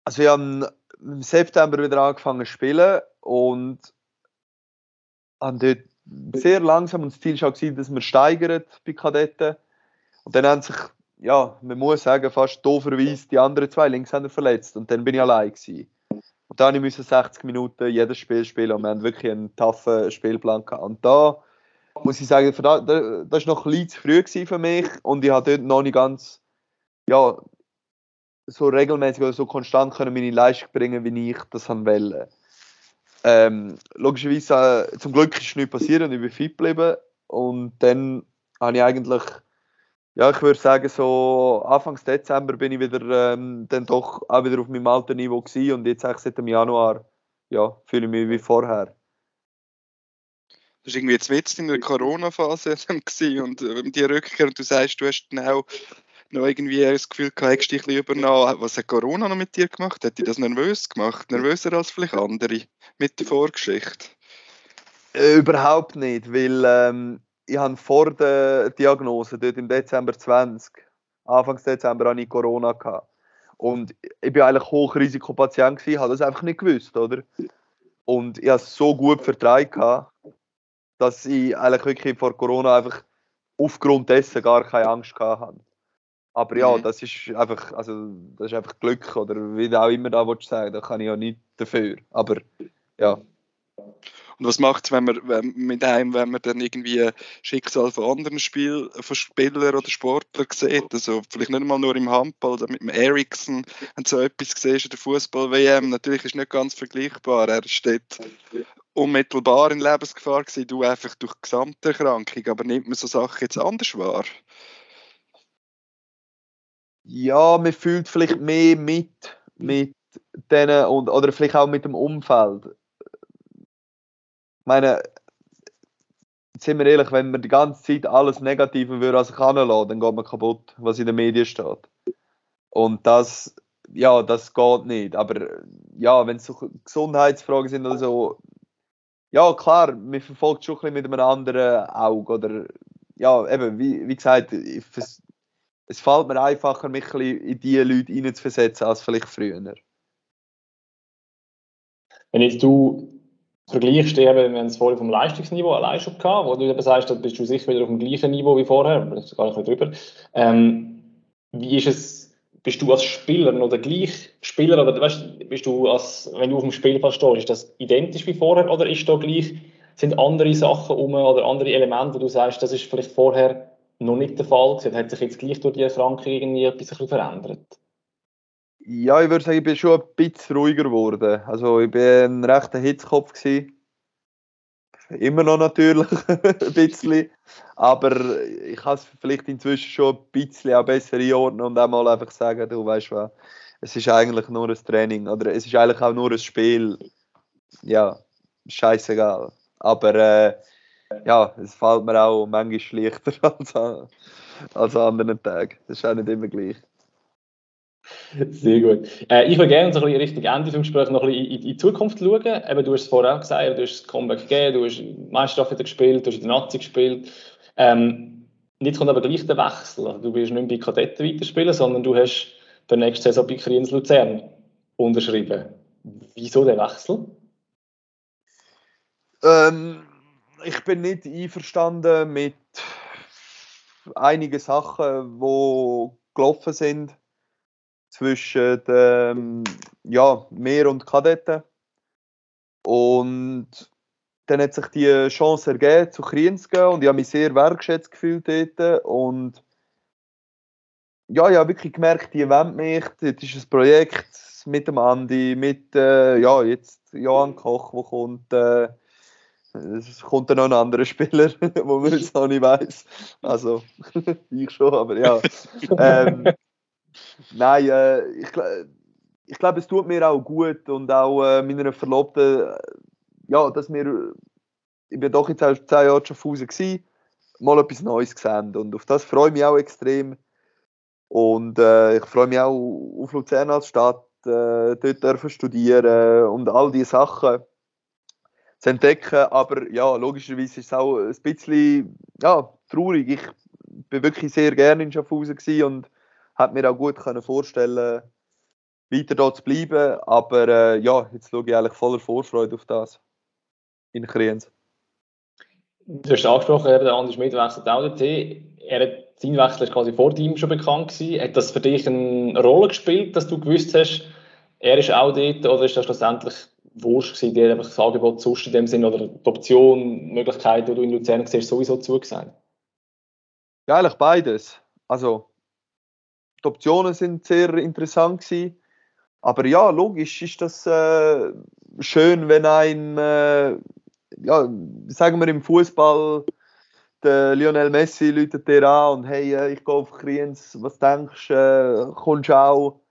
also ich habe im September wieder angefangen zu spielen und haben dort sehr langsam und das Ziel war, dass wir steigern bei Kadetten. Und dann haben sich, ja, man muss sagen, fast dooferweise die anderen zwei Linkshänder verletzt und dann bin ich allein gewesen. Und dann ich 60 Minuten jedes Spiel spielen und wir haben wirklich einen taffen Spielplan gehabt. Und da muss ich sagen, das war noch ein bisschen zu früh für mich und ich habe dort noch nicht ganz, ja, so regelmäßig oder so konstant können meine Leistung bringen, wie ich das wollte. Ähm, logischerweise, äh, zum Glück ist nichts passiert und ich bin fit geblieben. Und dann habe ich eigentlich, ja, ich würde sagen, so Anfang Dezember bin ich wieder ähm, dann doch auch wieder auf meinem alten Niveau gewesen und jetzt eigentlich seit dem Januar, ja, fühle ich mich wie vorher. Das war irgendwie jetzt in der Corona-Phase und äh, die Rückkehr und du sagst, du hast dann auch noch irgendwie das Gefühl gehabt, hättest dich übernommen. Was hat Corona noch mit dir gemacht? Hat dich das nervös gemacht? Nervöser als vielleicht andere mit der Vorgeschichte? Äh, überhaupt nicht, weil ähm, ich habe vor der Diagnose, dort im Dezember 20, Anfang Dezember, hatte ich Corona. Gehabt. Und ich war eigentlich Hochrisikopatient, gewesen, habe das einfach nicht gewusst, oder? Und ich habe es so gut vertragen, dass ich eigentlich wirklich vor Corona einfach aufgrund dessen gar keine Angst hatte. Aber ja, mhm. das ist einfach, also das ist einfach Glück oder wie du auch immer da willst sagen, da kann ich ja nicht dafür. Aber ja. Und was macht es, wenn man wenn, mit einem, wenn man dann irgendwie Schicksal von anderen Spiel, von Spielern oder Sportlern sieht? Also vielleicht nicht mal nur im Handball, oder mit dem wenn du so etwas siehst in der Fußball-WM, natürlich ist es nicht ganz vergleichbar. Er steht unmittelbar in Lebensgefahr gewesen, du einfach durch Gesamterkrankung, aber nimmt man so Sachen jetzt anders wahr? ja, man fühlt vielleicht mehr mit, mit denen und, oder vielleicht auch mit dem Umfeld. Ich meine, sind wir ehrlich, wenn man die ganze Zeit alles Negative würde an sich heranlassen, dann geht man kaputt, was in den Medien steht. Und das, ja, das geht nicht. Aber ja, wenn es so Gesundheitsfragen sind oder so, ja, klar, man verfolgt schon ein bisschen mit einem anderen Auge. Oder ja, eben, wie, wie gesagt, ich, es fällt mir einfacher, mich ein in diese Leute hineinzuversetzen als vielleicht früher. Wenn jetzt du vergleichst, eben, wir haben es vorhin vom Leistungsniveau allein schon gehabt, wo du eben sagst, da bist du sicher wieder auf dem gleichen Niveau wie vorher, sogar ein bisschen drüber. Ähm, wie ist es bist du als Spieler noch der gleiche Spieler oder weißt, bist du als, wenn du auf dem Spielfeld stehst, ist das identisch wie vorher oder ist da gleich, sind andere Sachen um oder andere Elemente, wo du sagst, das ist vielleicht vorher noch nicht der Fall gewesen? Hat sich jetzt gleich durch die Erkrankung irgendwie etwas ein verändert? Ja, ich würde sagen, ich bin schon ein bisschen ruhiger geworden. Also ich bin ein rechter Hitzkopf gewesen. Immer noch natürlich, ein bisschen. Aber ich kann es vielleicht inzwischen schon ein bisschen auch besser einordnen und auch mal einfach sagen, du weißt was, es ist eigentlich nur ein Training oder es ist eigentlich auch nur ein Spiel. Ja, scheißegal. Aber äh, ja, es fällt mir auch manchmal leichter als an, als an anderen Tagen. Das ist auch nicht immer gleich. Sehr gut. Äh, ich würde gerne so ein Richtung Ende des Gesprächs noch ein bisschen in, in die Zukunft schauen. Eben, du hast es vorher auch gesagt, du hast das Comeback gegeben, du hast Meisterschaft wieder gespielt, du hast in der Nazi gespielt. Ähm, jetzt kommt aber gleich der Wechsel. Also, du willst nicht mehr bei Kadetten weiterspielen, sondern du hast für nächste Saison bei Kriens Luzern unterschrieben. Wieso der Wechsel? Ähm, ich bin nicht einverstanden mit einigen Sachen, die gelaufen sind zwischen dem, ja, mir und Kadetten. Und dann hat sich die Chance ergeben, zu Krien zu gehen und ich habe mich sehr wertgeschätzt gefühlt dort. Und ja, ich habe wirklich gemerkt, die wollen mich. Das ist ein Projekt mit dem Andi, mit äh, ja, jetzt Johann Koch, der kommt. Äh, es kommt dann noch ein anderer Spieler, wo man jetzt noch nicht weiß. Also, ich schon, aber ja. Ähm, nein, äh, ich, ich glaube, es tut mir auch gut und auch äh, meiner Verlobten, ja, dass wir, ich bin doch jetzt auch zehn Jahre schon gewesen, mal etwas Neues gesehen und auf das freue ich mich auch extrem. Und äh, ich freue mich auch auf Luzern als Stadt, äh, dort dürfen studieren und all diese Sachen zu entdecken. Aber ja, logischerweise ist es auch ein bisschen ja, traurig. Ich bin wirklich sehr gerne in Schaffhausen und hätte mir auch gut können vorstellen weiter dort zu bleiben. Aber äh, ja, jetzt schaue ich eigentlich voller Vorfreude auf das in Kriens. Du hast angesprochen, der Andi Schmidt wechselt auch dorthin. Er hat, sein Wechsel ist quasi vor ihm schon bekannt gewesen. Hat das für dich eine Rolle gespielt, dass du gewusst hast, er ist auch dort oder ist das schlussendlich wurscht gewesen, dir einfach das Angebot sonst in dem Sinn oder die Option, Möglichkeit, die du in Luzern siehst, sowieso zugesagt? Ja, eigentlich beides. Also, die Optionen sind sehr interessant gewesen. Aber ja, logisch ist das äh, schön, wenn ein, äh, ja, sagen wir im Fußball, der Lionel Messi läutet dir an und hey, äh, ich gehe auf Kriens, was denkst du, äh, kommst du auch?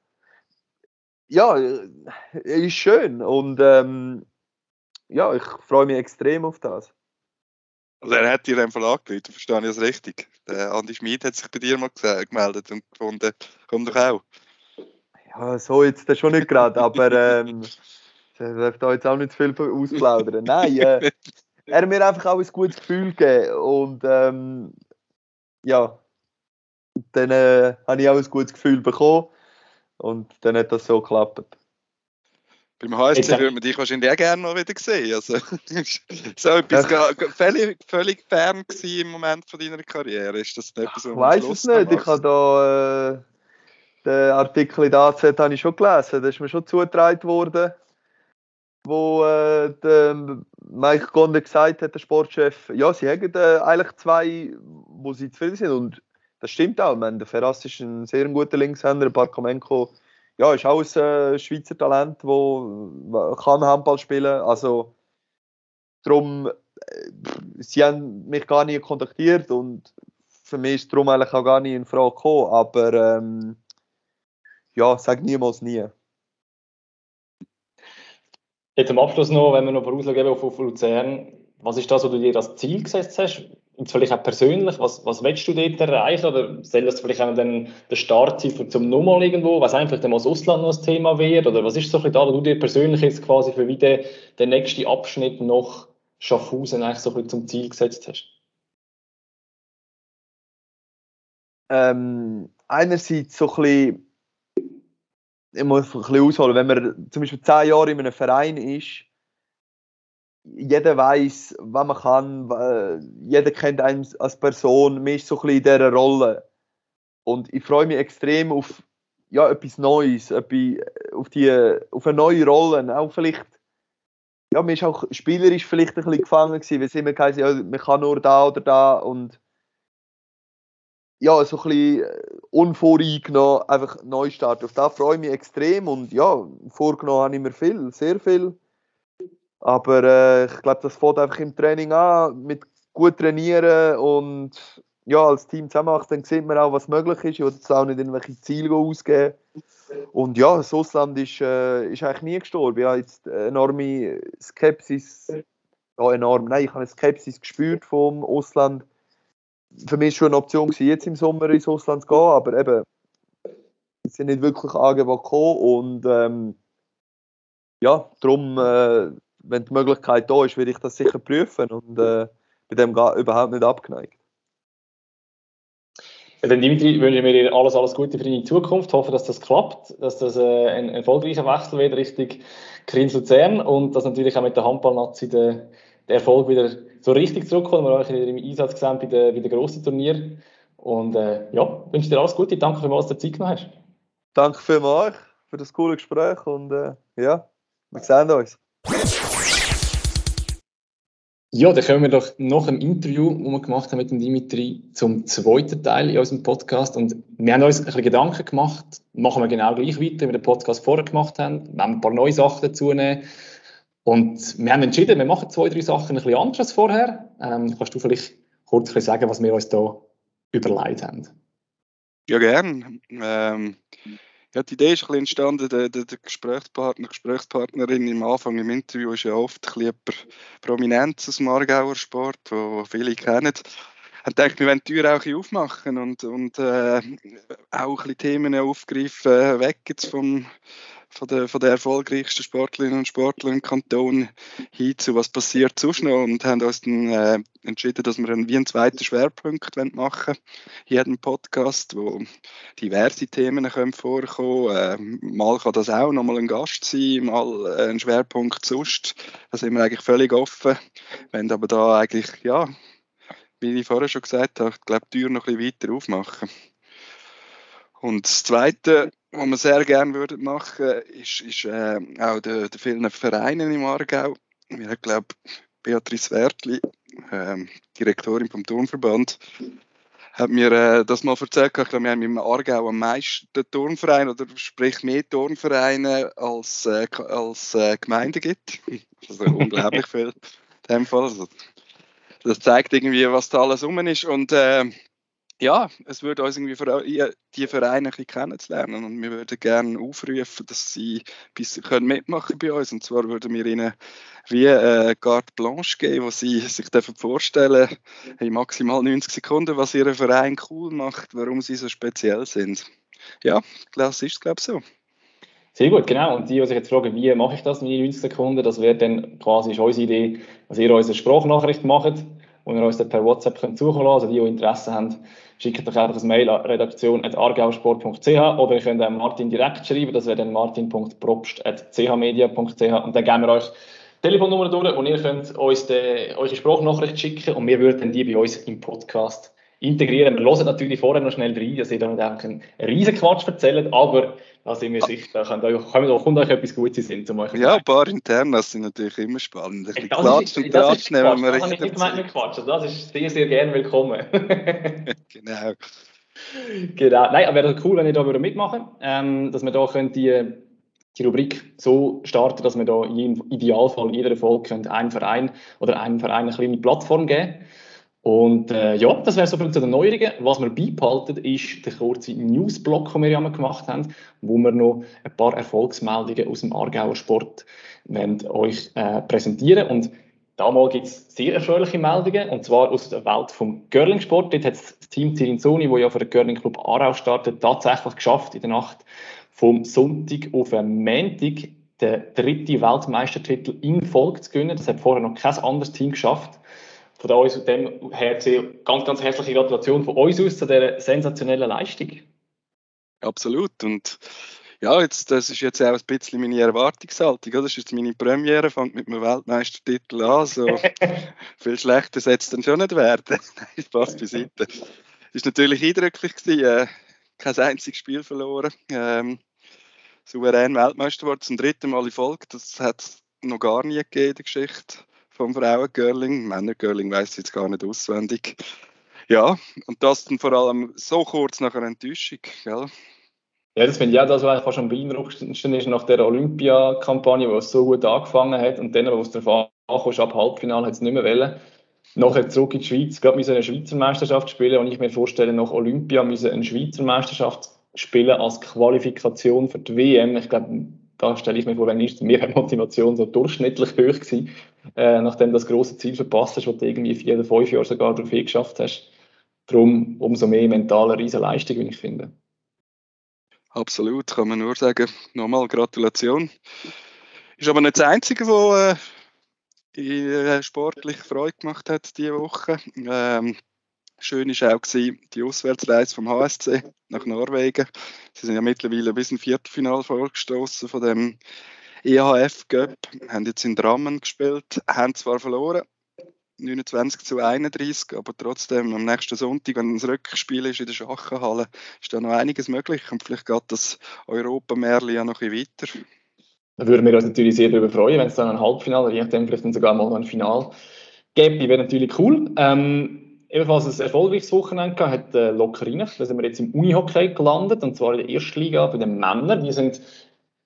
ja, äh, ist schön und ähm, ja, ich freue mich extrem auf das. Also er hat dir einfach angerufen, verstehe ich das richtig? Der Andi Schmid hat sich bei dir mal gemeldet und gefunden, komm doch auch. Ja, so jetzt schon nicht gerade, aber ähm, darf da jetzt auch nicht viel ausplaudern. Nein, äh, er hat mir einfach auch ein gutes Gefühl gegeben und ähm, ja, dann äh, habe ich auch ein gutes Gefühl bekommen und dann hat das so geklappt. Beim HSC würde man dich wahrscheinlich auch gerne noch wieder sehen. Also, so etwas ja. völlig, völlig fern im Moment von deiner Karriere. Ist das nicht etwas, Ich weiß es nicht. Ich habe da äh, den Artikel in der AZ habe ich schon gelesen. Da ist mir schon zugetragen worden, wo äh, der Mike Gonde gesagt hat, der Sportchef, ja, sie haben äh, eigentlich zwei, wo sie zufrieden sind. Und das stimmt auch. Ich meine, der Ferraz ist ein sehr guter Linkshänder. Barkomenko ja, ist auch ein äh, Schweizer Talent, der kann Handball spielen. Also darum, äh, sie haben mich gar nicht kontaktiert und für mich ist darum eigentlich auch gar nicht in Frage gekommen. Aber ähm, ja, sag niemals nie. Jetzt am Abschluss noch, wenn wir noch vorausschauen auf, auf Luzern, was ist das, was du dir als Ziel gesetzt hast? jetzt vielleicht auch persönlich, was, was willst du dort erreichen? Oder soll das vielleicht auch dann der Start zum nochmal irgendwo, was einfach dann mal Ausland noch ein Thema wird? Oder was ist so ein da, wo du dir persönlich jetzt quasi für wieder den nächsten Abschnitt noch Schaffhausen eigentlich so ein zum Ziel gesetzt hast? Ähm, einerseits so ein bisschen, ich muss ein bisschen ausholen, wenn man zum Beispiel zehn Jahre in einem Verein ist, jeder weiß, was man kann, jeder kennt einen als Person, man ist so ein bisschen in dieser Rolle. Und ich freue mich extrem auf ja, etwas Neues, etwas auf, die, auf eine neue Rolle, auch vielleicht ja, man ist auch spielerisch vielleicht ein bisschen gefangen gewesen, weil es immer geheißen, ja, man kann nur da oder da und ja, so ein bisschen unvoreingenommen einfach neu starten. Auf das freue ich mich extrem und ja, vorgenommen habe ich mir viel, sehr viel. Aber äh, ich glaube, das fängt einfach im Training an, mit gut trainieren und ja, als Team zusammen dann sieht man auch, was möglich ist. Ich will jetzt auch nicht irgendwelche Ziele ausgeben. Und ja, das Ausland ist, äh, ist eigentlich nie gestorben. Ich habe jetzt enorme Skepsis, ja enorm, nein, ich habe eine Skepsis gespürt vom Ausland. Für mich war schon eine Option, gewesen, jetzt im Sommer ins Ausland zu gehen, aber eben, es sind nicht wirklich Angebote gekommen und ähm, ja, darum, äh, wenn die Möglichkeit da ist, werde ich das sicher prüfen und äh, bei dem überhaupt nicht abgeneigt. Dann Dimitri, wünschen wir dir alles, alles Gute für deine Zukunft. Ich hoffe, dass das klappt, dass das äh, ein erfolgreicher Wechsel wird Richtung Kriens Luzern und dass natürlich auch mit der Handballnazi der, der Erfolg wieder so richtig zurückkommt. Wir haben euch wieder im Einsatz gesehen bei den, bei den grossen Turnieren. Und äh, ja, wünsche dir alles Gute. Danke vielmals, dass du Zeit genommen hast. Danke vielmals für das coole Gespräch und äh, ja, wir sehen uns. Ja, dann kommen wir doch nach dem Interview, das wir gemacht haben mit dem Dimitri, zum zweiten Teil in unserem Podcast. Und wir haben uns ein bisschen Gedanken gemacht, machen wir genau gleich weiter, wie wir den Podcast vorher gemacht haben. Wir haben ein paar neue Sachen dazu nehmen. Und wir haben entschieden, wir machen zwei, drei Sachen ein bisschen anders als vorher. Ähm, kannst du vielleicht kurz sagen, was wir uns da überlegt haben? Ja, gern. Ähm, ja, die Idee ist ein bisschen entstanden, der, der, der Gesprächspartner, Gesprächspartnerin im Anfang im Interview ist ja oft ein bisschen Prominenz aus dem Aargauer Sport, wo viele kennen. Ich dachte, wir wollen die Tür auch ein aufmachen und, und äh, auch ein bisschen Themen aufgreifen, äh, weg jetzt vom, von der, von der erfolgreichsten Sportlerinnen und Sportler im Kanton hin zu was passiert sonst noch und haben uns dann äh, entschieden, dass wir einen, wie einen zweiten Schwerpunkt machen hier einen Podcast, wo diverse Themen können vorkommen äh, Mal kann das auch nochmal ein Gast sein, mal äh, ein Schwerpunkt sonst. Da sind wir eigentlich völlig offen. Wollen aber da eigentlich, ja, wie ich vorher schon gesagt habe, ich glaube, die Tür noch ein bisschen weiter aufmachen. Und das Zweite, was wir sehr gerne würden machen, ist, ist äh, auch der, der vielen Vereinen im Aargau. Wir haben, glaube Beatrice Wertli, äh, Direktorin vom Turnverband, hat mir äh, das mal erzählt. Ich glaube, wir haben im Aargau am meisten Turnvereine oder sprich mehr Turnvereine als, äh, als äh, Gemeinden gibt. Also unglaublich viel in dem Fall. Also, das zeigt irgendwie, was da alles rum ist. Und äh, ja, es würde uns irgendwie die Vereine ein bisschen kennenzulernen und wir würden gerne aufrufen, dass sie bis können mitmachen bei uns und zwar würden wir ihnen wie eine Carte Blanche geben, wo sie sich vorstellen in maximal 90 Sekunden, was ihr Verein cool macht, warum sie so speziell sind. Ja, das ist glaube ich so. Sehr gut, genau. Und die, die sich jetzt fragen, wie mache ich das in 90 Sekunden, das wäre dann quasi unsere Idee, dass ihr uns eine Sprachnachricht macht und ihr uns dann per WhatsApp könnt suchen lassen. Also die, die Interesse haben, schickt euch einfach ein Mail an redaktion.argausport.ch oder ihr könnt Martin direkt schreiben, das wäre dann martin.probst.chmedia.ch und dann geben wir euch Telefonnummer durch, wo ihr könnt uns de, eure Sprachnachricht schicken und wir würden die bei uns im Podcast integrieren. Wir hören natürlich vorher noch schnell rein, dass ihr da nicht einen riesen Quatsch erzählt, aber da sind wir sicher, da kommt euch etwas Gutes in Sinn, um euch Ja, ein paar Internas sind natürlich immer spannend. Ein bisschen Klatsch und Tratsch nehmen wir Das habe ich nicht Quatsch, also das ist sehr, sehr gerne willkommen. genau. Genau. Nein, aber wäre cool, wenn ihr da mitmachen würdet, ähm, dass wir da könnt die, die Rubrik so starten, dass wir da im Idealfall jeder Folge einen Verein oder einem Verein eine kleine Plattform geben und äh, ja, das wäre so viel zu den Neuerungen. Was wir beibehalten, ist der kurze Newsblock, den wir ja gemacht haben, wo wir noch ein paar Erfolgsmeldungen aus dem Aargauer Sport euch äh, präsentieren Und damals gibt es sehr erfreuliche Meldungen, und zwar aus der Welt vom Curling-Sport. Dort hat das Team Tirinzoni, das ja für den Curling Club Aarau startet, tatsächlich geschafft, in der Nacht vom Sonntag auf den Montag den dritten Weltmeistertitel in Folge zu gewinnen. Das hat vorher noch kein anderes Team geschafft von uns dem her ganz, ganz herzliche Gratulation von uns aus zu dieser sensationellen Leistung. Absolut. Und ja, jetzt, das ist jetzt auch ein bisschen meine Erwartungshaltung. Das ist jetzt meine Premiere, fängt mit einem Weltmeistertitel an. So viel schlechter soll es dann schon nicht werden. Nein, Spaß beiseite. Es war natürlich eindrücklich. Gewesen. Äh, kein einziges Spiel verloren. Ähm, souverän Weltmeister geworden, zum dritten Mal in Folge. Das hat es noch gar nie gegeben in der Geschichte vom Frauen-Girling. Männer-Girling weiss ich jetzt gar nicht auswendig. Ja, und das dann vor allem so kurz nach einer Enttäuschung. Gell? Ja, das finde ich auch das, was fast am beeindruckendsten ist nach der Olympia-Kampagne, die so gut angefangen hat und dann, wo es darauf ankommt, ab Halbfinale hat es nicht mehr wollen. Nachher zurück in die Schweiz, gerade müssen eine Schweizer Meisterschaft spielen und ich mir vorstelle, nach Olympia müssen eine Schweizer Meisterschaft spielen als Qualifikation für die WM. Ich glaube, da stelle ich mir vor, wenn ist mir Motivation so durchschnittlich hoch gewesen, äh, nachdem das große Ziel verpasst hast, was du irgendwie vier oder fünf Jahre sogar darauf geschafft hast. Darum umso mehr mentale Riesenleistung, wie ich finde. Absolut, kann man nur sagen. Nochmal Gratulation. Ist aber nicht das Einzige, was äh, die äh, sportlich Freude gemacht hat diese Woche. Ähm, schön war auch die Auswärtsreise vom HSC nach Norwegen. Sie sind ja mittlerweile bis ins Viertelfinale vorgestoßen von dem EHF Cup, haben jetzt in Drammen gespielt, haben zwar verloren, 29 zu 31, aber trotzdem am nächsten Sonntag, wenn das Rückspiel ist in der Schachenhalle, ist da noch einiges möglich und vielleicht geht das Europamärli ja noch ein bisschen weiter. Da würden wir uns natürlich sehr darüber freuen, wenn es dann ein Halbfinale, je nachdem vielleicht dann sogar mal ein Final gäbe, wäre natürlich cool. Ähm, ebenfalls ein erfolgreiches Wochenende gehabt, hat äh, Lockerina. Da sind wir jetzt im Unihockey gelandet, und zwar in der ersten Liga bei den Männern. Die sind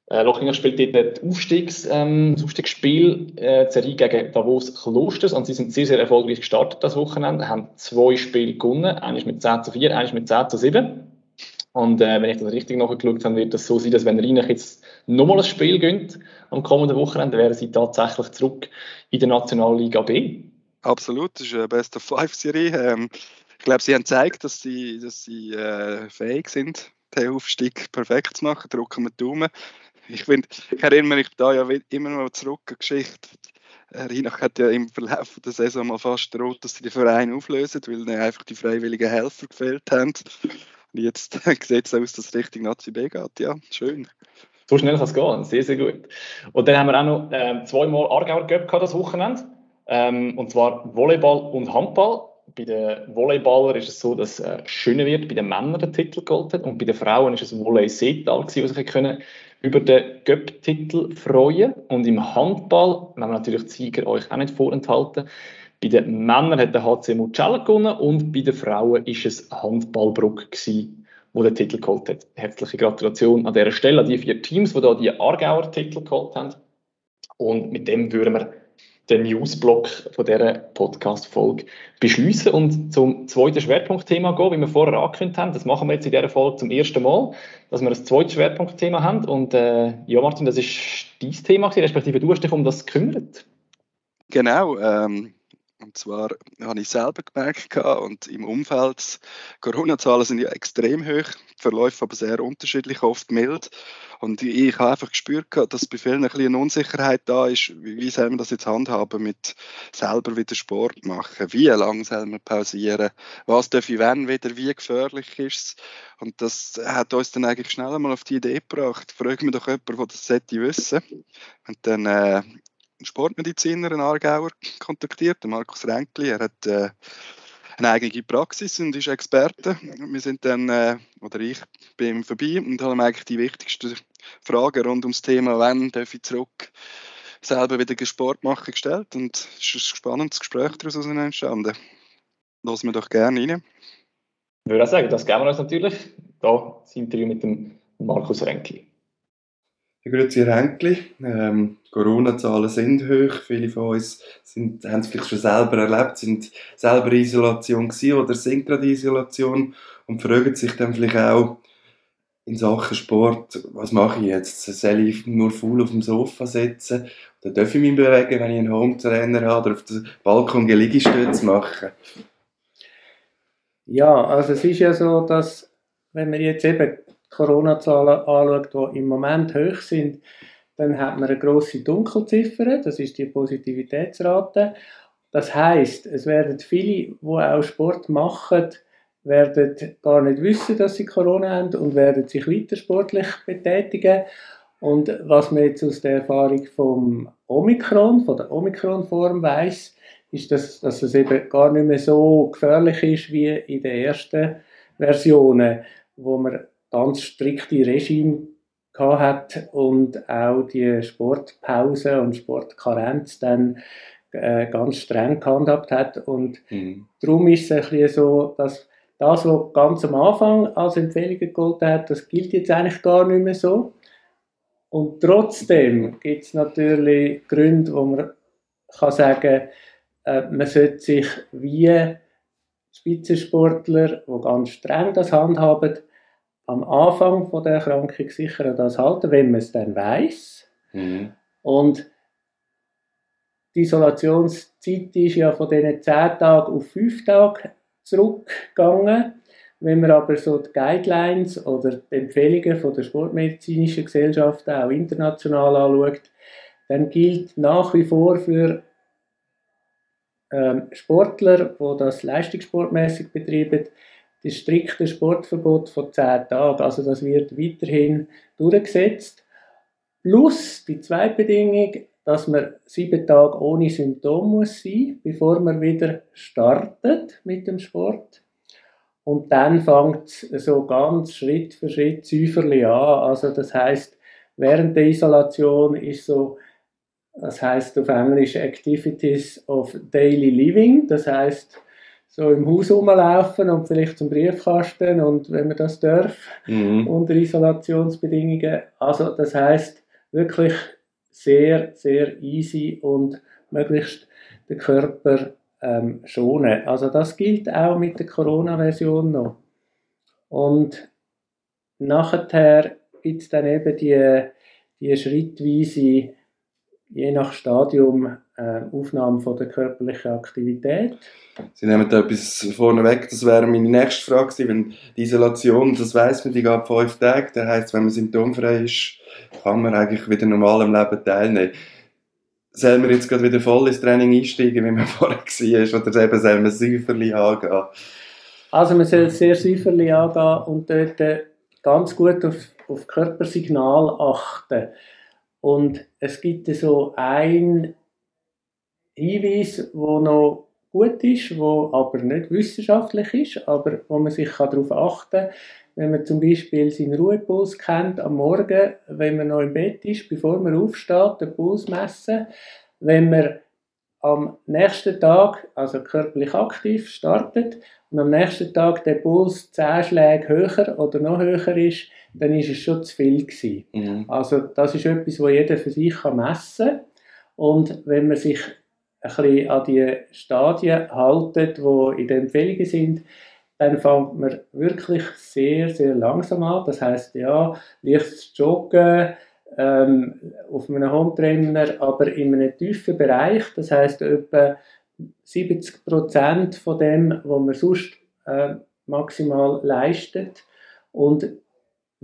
äh, spielt dort Aufstiegs, ähm, das Aufstiegsspiel, äh, Serie gegen Davos Klosters und sie sind sehr, sehr erfolgreich gestartet das Wochenende, haben zwei Spiele gewonnen, eines mit 10 zu 4, eines mit 10 zu 7. Und äh, wenn ich das richtig nachgeschaut habe, wird das so sein, dass wenn Rheinach jetzt nochmal ein Spiel gönnt am kommenden Wochenende, wären sie tatsächlich zurück in der Nationalliga B. Absolut, das ist eine Best of Five Serie. Ähm, ich glaube, sie haben gezeigt, dass sie, dass sie äh, fähig sind, den Aufstieg perfekt zu machen. Drücken wir die Daumen. Ich, find, ich erinnere mich da ja immer noch zurück an die Geschichte. Reinach hat ja im Verlauf der Saison mal fast droht, dass sie den Verein auflösen, weil ihnen einfach die freiwilligen Helfer gefehlt haben. Und jetzt sieht es aus, dass es Richtung Nazi B geht. Ja, schön. So schnell kann es gehen, sehr, sehr gut. Und dann haben wir auch noch ähm, zweimal Aargauer gehabt das Wochenende. Ähm, und zwar Volleyball und Handball. Bei den Volleyballern ist es so, dass äh, schöner wird, bei den Männern den Titel geholt hat. Und bei den Frauen ist es Volley Seetal, was sich können über den Göpp-Titel freuen. Und im Handball, wenn wir natürlich die Sieger euch auch nicht vorenthalten, bei den Männern hat der HC Mucella gewonnen und bei den Frauen ist es Handballbruck gewesen, wo der Titel geholt hat. Herzliche Gratulation an dieser Stelle an die vier Teams, die da die Aargauer Titel geholt haben. Und mit dem würden wir den Newsblock von dieser Podcast-Folge beschließen und zum zweiten Schwerpunktthema gehen, wie wir vorher angekündigt haben. Das machen wir jetzt in dieser Folge zum ersten Mal, dass wir ein zweites Schwerpunktthema haben. Und äh, ja, Martin, das ist dein Thema, respektive du hast dich um das gekümmert. Genau. Ähm, und zwar habe ich selber gemerkt und im Umfeld, Corona-Zahlen sind ja extrem hoch, verläuft aber sehr unterschiedlich, oft mild. Und ich habe einfach gespürt, dass bei vielen ein bisschen Unsicherheit da ist, wie soll man das jetzt handhaben mit selber wieder Sport machen, wie lange soll man pausieren, was darf ich wenn wieder, wie gefährlich ist es. Und das hat uns dann eigentlich schnell einmal auf die Idee gebracht, frage mich doch jemand, der das sollte wissen. Und dann äh, Sportmediziner, einen Aargauer, kontaktiert, den Markus Renkli. Er hat äh, eine eigene Praxis und ist Experte. Wir sind dann, äh, oder ich bin ihm vorbei und habe ihm eigentlich die wichtigsten Fragen rund ums Thema, wann darf ich zurück selber wieder Sport machen, gestellt. Und es ist ein spannendes Gespräch daraus entstanden. Lassen wir doch gerne rein. Ich würde auch sagen, das geben wir uns natürlich. Da das Interview mit dem Markus Renkli. Grüezi Renkli. Ähm, Corona-Zahlen sind hoch. Viele von uns sind, haben es vielleicht schon selber erlebt, sind selber in Isolation gewesen oder sind gerade in Isolation und fragen sich dann vielleicht auch in Sachen Sport, was mache ich jetzt? Soll ich nur faul auf dem Sofa sitzen? Oder darf ich mich bewegen, wenn ich einen Home-Trainer habe oder auf dem Balkon Liegestütze machen? Ja, also es ist ja so, dass wenn wir jetzt eben Corona-Zahlen anschaut, die im Moment hoch sind, dann hat man eine grosse Dunkelziffer, das ist die Positivitätsrate. Das heißt, es werden viele, die auch Sport machen, werden gar nicht wissen, dass sie Corona haben und werden sich weiter sportlich betätigen. Und was man jetzt aus der Erfahrung vom Omikron, von der Omikron-Form weiß, ist, dass, dass es eben gar nicht mehr so gefährlich ist wie in den ersten Versionen. wo man ganz strikte Regime hat und auch die Sportpause und Sportkarenz dann äh, ganz streng gehandhabt hat. Und mhm. darum ist es ein bisschen so, dass das, was ganz am Anfang als Empfehlung gegolten hat, das gilt jetzt eigentlich gar nicht mehr so. Und trotzdem gibt es natürlich Gründe, wo man kann sagen, äh, man sollte sich wie Spitzensportler, die ganz streng das handhaben, am Anfang von der Erkrankung sicher an das halten, wenn man es dann weiß. Mhm. Und die Isolationszeit ist ja von diesen 10 Tagen auf 5 Tage zurückgegangen. Wenn man aber so die Guidelines oder die Empfehlungen von der Sportmedizinischen Gesellschaft auch international anschaut, dann gilt nach wie vor für ähm, Sportler, die das leistungssportmäßig betreiben, das strikte Sportverbot von 10 Tagen. Also das wird weiterhin durchgesetzt. Plus die zweite Bedingung, dass man sieben Tage ohne Symptom muss sein, bevor man wieder startet mit dem Sport. Und dann fängt es so ganz Schritt für Schritt säuferlich an. Also das heißt, während der Isolation ist so das heißt auf Englisch Activities of Daily Living. Das heißt so im Haus rumlaufen und vielleicht zum Briefkasten und wenn man das darf mhm. unter Isolationsbedingungen. Also das heißt wirklich sehr sehr easy und möglichst den Körper ähm, schonen. Also das gilt auch mit der Corona-Version noch. Und nachher gibt es dann eben die, die schrittweise je nach Stadium äh, Aufnahme von der körperlichen Aktivität. Sie nehmen da etwas vorneweg, das wäre meine nächste Frage gewesen, wenn die Isolation, das weiß man, die geht fünf Tage, das heisst, wenn man symptomfrei ist, kann man eigentlich wieder normal am Leben teilnehmen. Soll man jetzt gerade wieder voll ins Training einsteigen, wie man vorher war, oder eben soll man säuferlich angehen? Also man soll sehr säuferlich angehen und dort ganz gut auf, auf Körpersignal achten. Und es gibt so ein Hinweis, wo noch gut ist, wo aber nicht wissenschaftlich ist, aber wo man sich darauf achten kann, wenn man zum Beispiel seinen Ruhepuls kennt am Morgen, wenn man noch im Bett ist, bevor man aufsteht, den Puls messen. Wenn man am nächsten Tag, also körperlich aktiv, startet und am nächsten Tag der Puls 10 Schläge höher oder noch höher ist, dann ist es schon zu viel gewesen. Mhm. Also das ist etwas, was jeder für sich messen kann. Und wenn man sich ein bisschen an die Stadien haltet, die in den Empfehlungen sind, dann fängt man wirklich sehr, sehr langsam an. Das heißt ja, leichtes Joggen ähm, auf einem Hometrainer, aber in einem tiefen Bereich. Das heißt etwa 70 Prozent von dem, was man sonst äh, maximal leistet. Und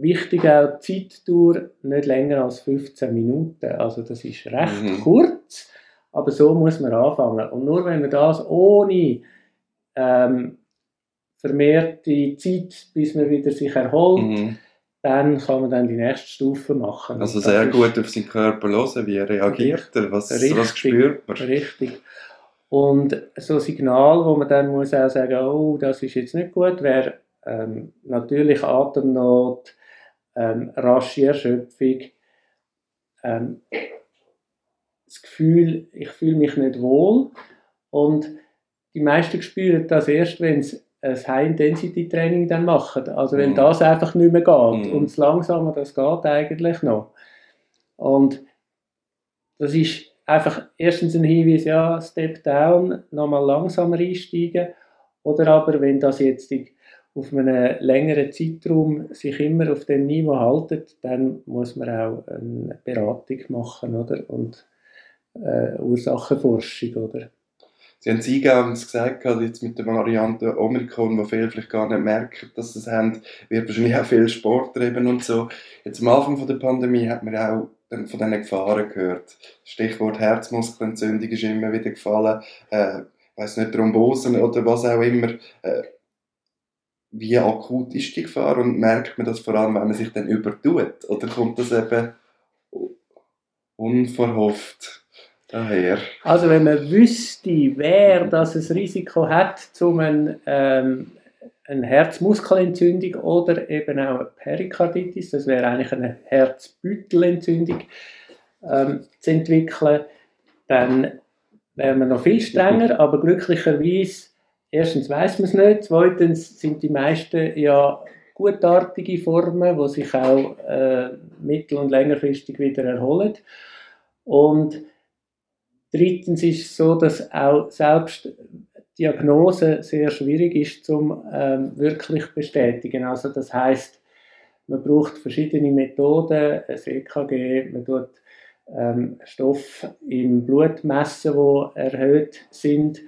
Wichtig auch die Zeitdauer nicht länger als 15 Minuten. Also das ist recht mhm. kurz, aber so muss man anfangen. Und nur wenn man das ohne ähm, vermehrte Zeit, bis man wieder sich erholt, mhm. Dann kann man dann die nächste Stufe machen. Also sehr gut auf seinen Körper hören, wie reagiert er, was, richtig, was spürt man. Richtig. Und so ein Signal, wo man dann muss auch sagen, oh, das ist jetzt nicht gut, wäre ähm, natürlich Atemnot, ähm, rasche Erschöpfung, ähm, das Gefühl, ich fühle mich nicht wohl und die meisten spüren das erst, wenn sie ein High-Intensity-Training dann machen. Also wenn mm. das einfach nicht mehr geht und das Langsamer, das geht eigentlich noch. Und das ist einfach erstens ein Hinweis, ja, Step Down, nochmal langsamer einsteigen. Oder aber, wenn das jetzt auf einem längeren Zeitraum sich immer auf dem Niveau haltet, dann muss man auch eine Beratung machen oder? und äh, Ursachenforschung. Oder? Sie haben es eingangs gesagt, jetzt mit der Variante Omikron, wo viele vielleicht gar nicht merken, dass sie es haben, wird wahrscheinlich auch viel Sport treiben und so. Jetzt am Anfang von der Pandemie hat man auch von diesen Gefahren gehört. Stichwort Herzmuskelentzündung ist immer wieder gefallen, äh, weiß nicht, Thrombosen oder was auch immer. Äh, wie akut ist die Gefahr und merkt man das vor allem, wenn man sich dann übertut? Oder kommt das eben unverhofft daher? Also wenn man wüsste, wer das ein Risiko hat, um einen ähm, eine Herzmuskelentzündung oder eben auch eine Perikarditis, das wäre eigentlich eine Herzbüttelentzündung, ähm, zu entwickeln, dann wäre man noch viel strenger, aber glücklicherweise, erstens weiß man es nicht, zweitens sind die meisten ja gutartige Formen, die sich auch äh, mittel- und längerfristig wieder erholen. Und drittens ist es so, dass auch selbst Diagnose sehr schwierig ist zum ähm, wirklich bestätigen. Also das heißt, man braucht verschiedene Methoden, ein EKG, man tut ähm, Stoff im Blut messen, wo erhöht sind,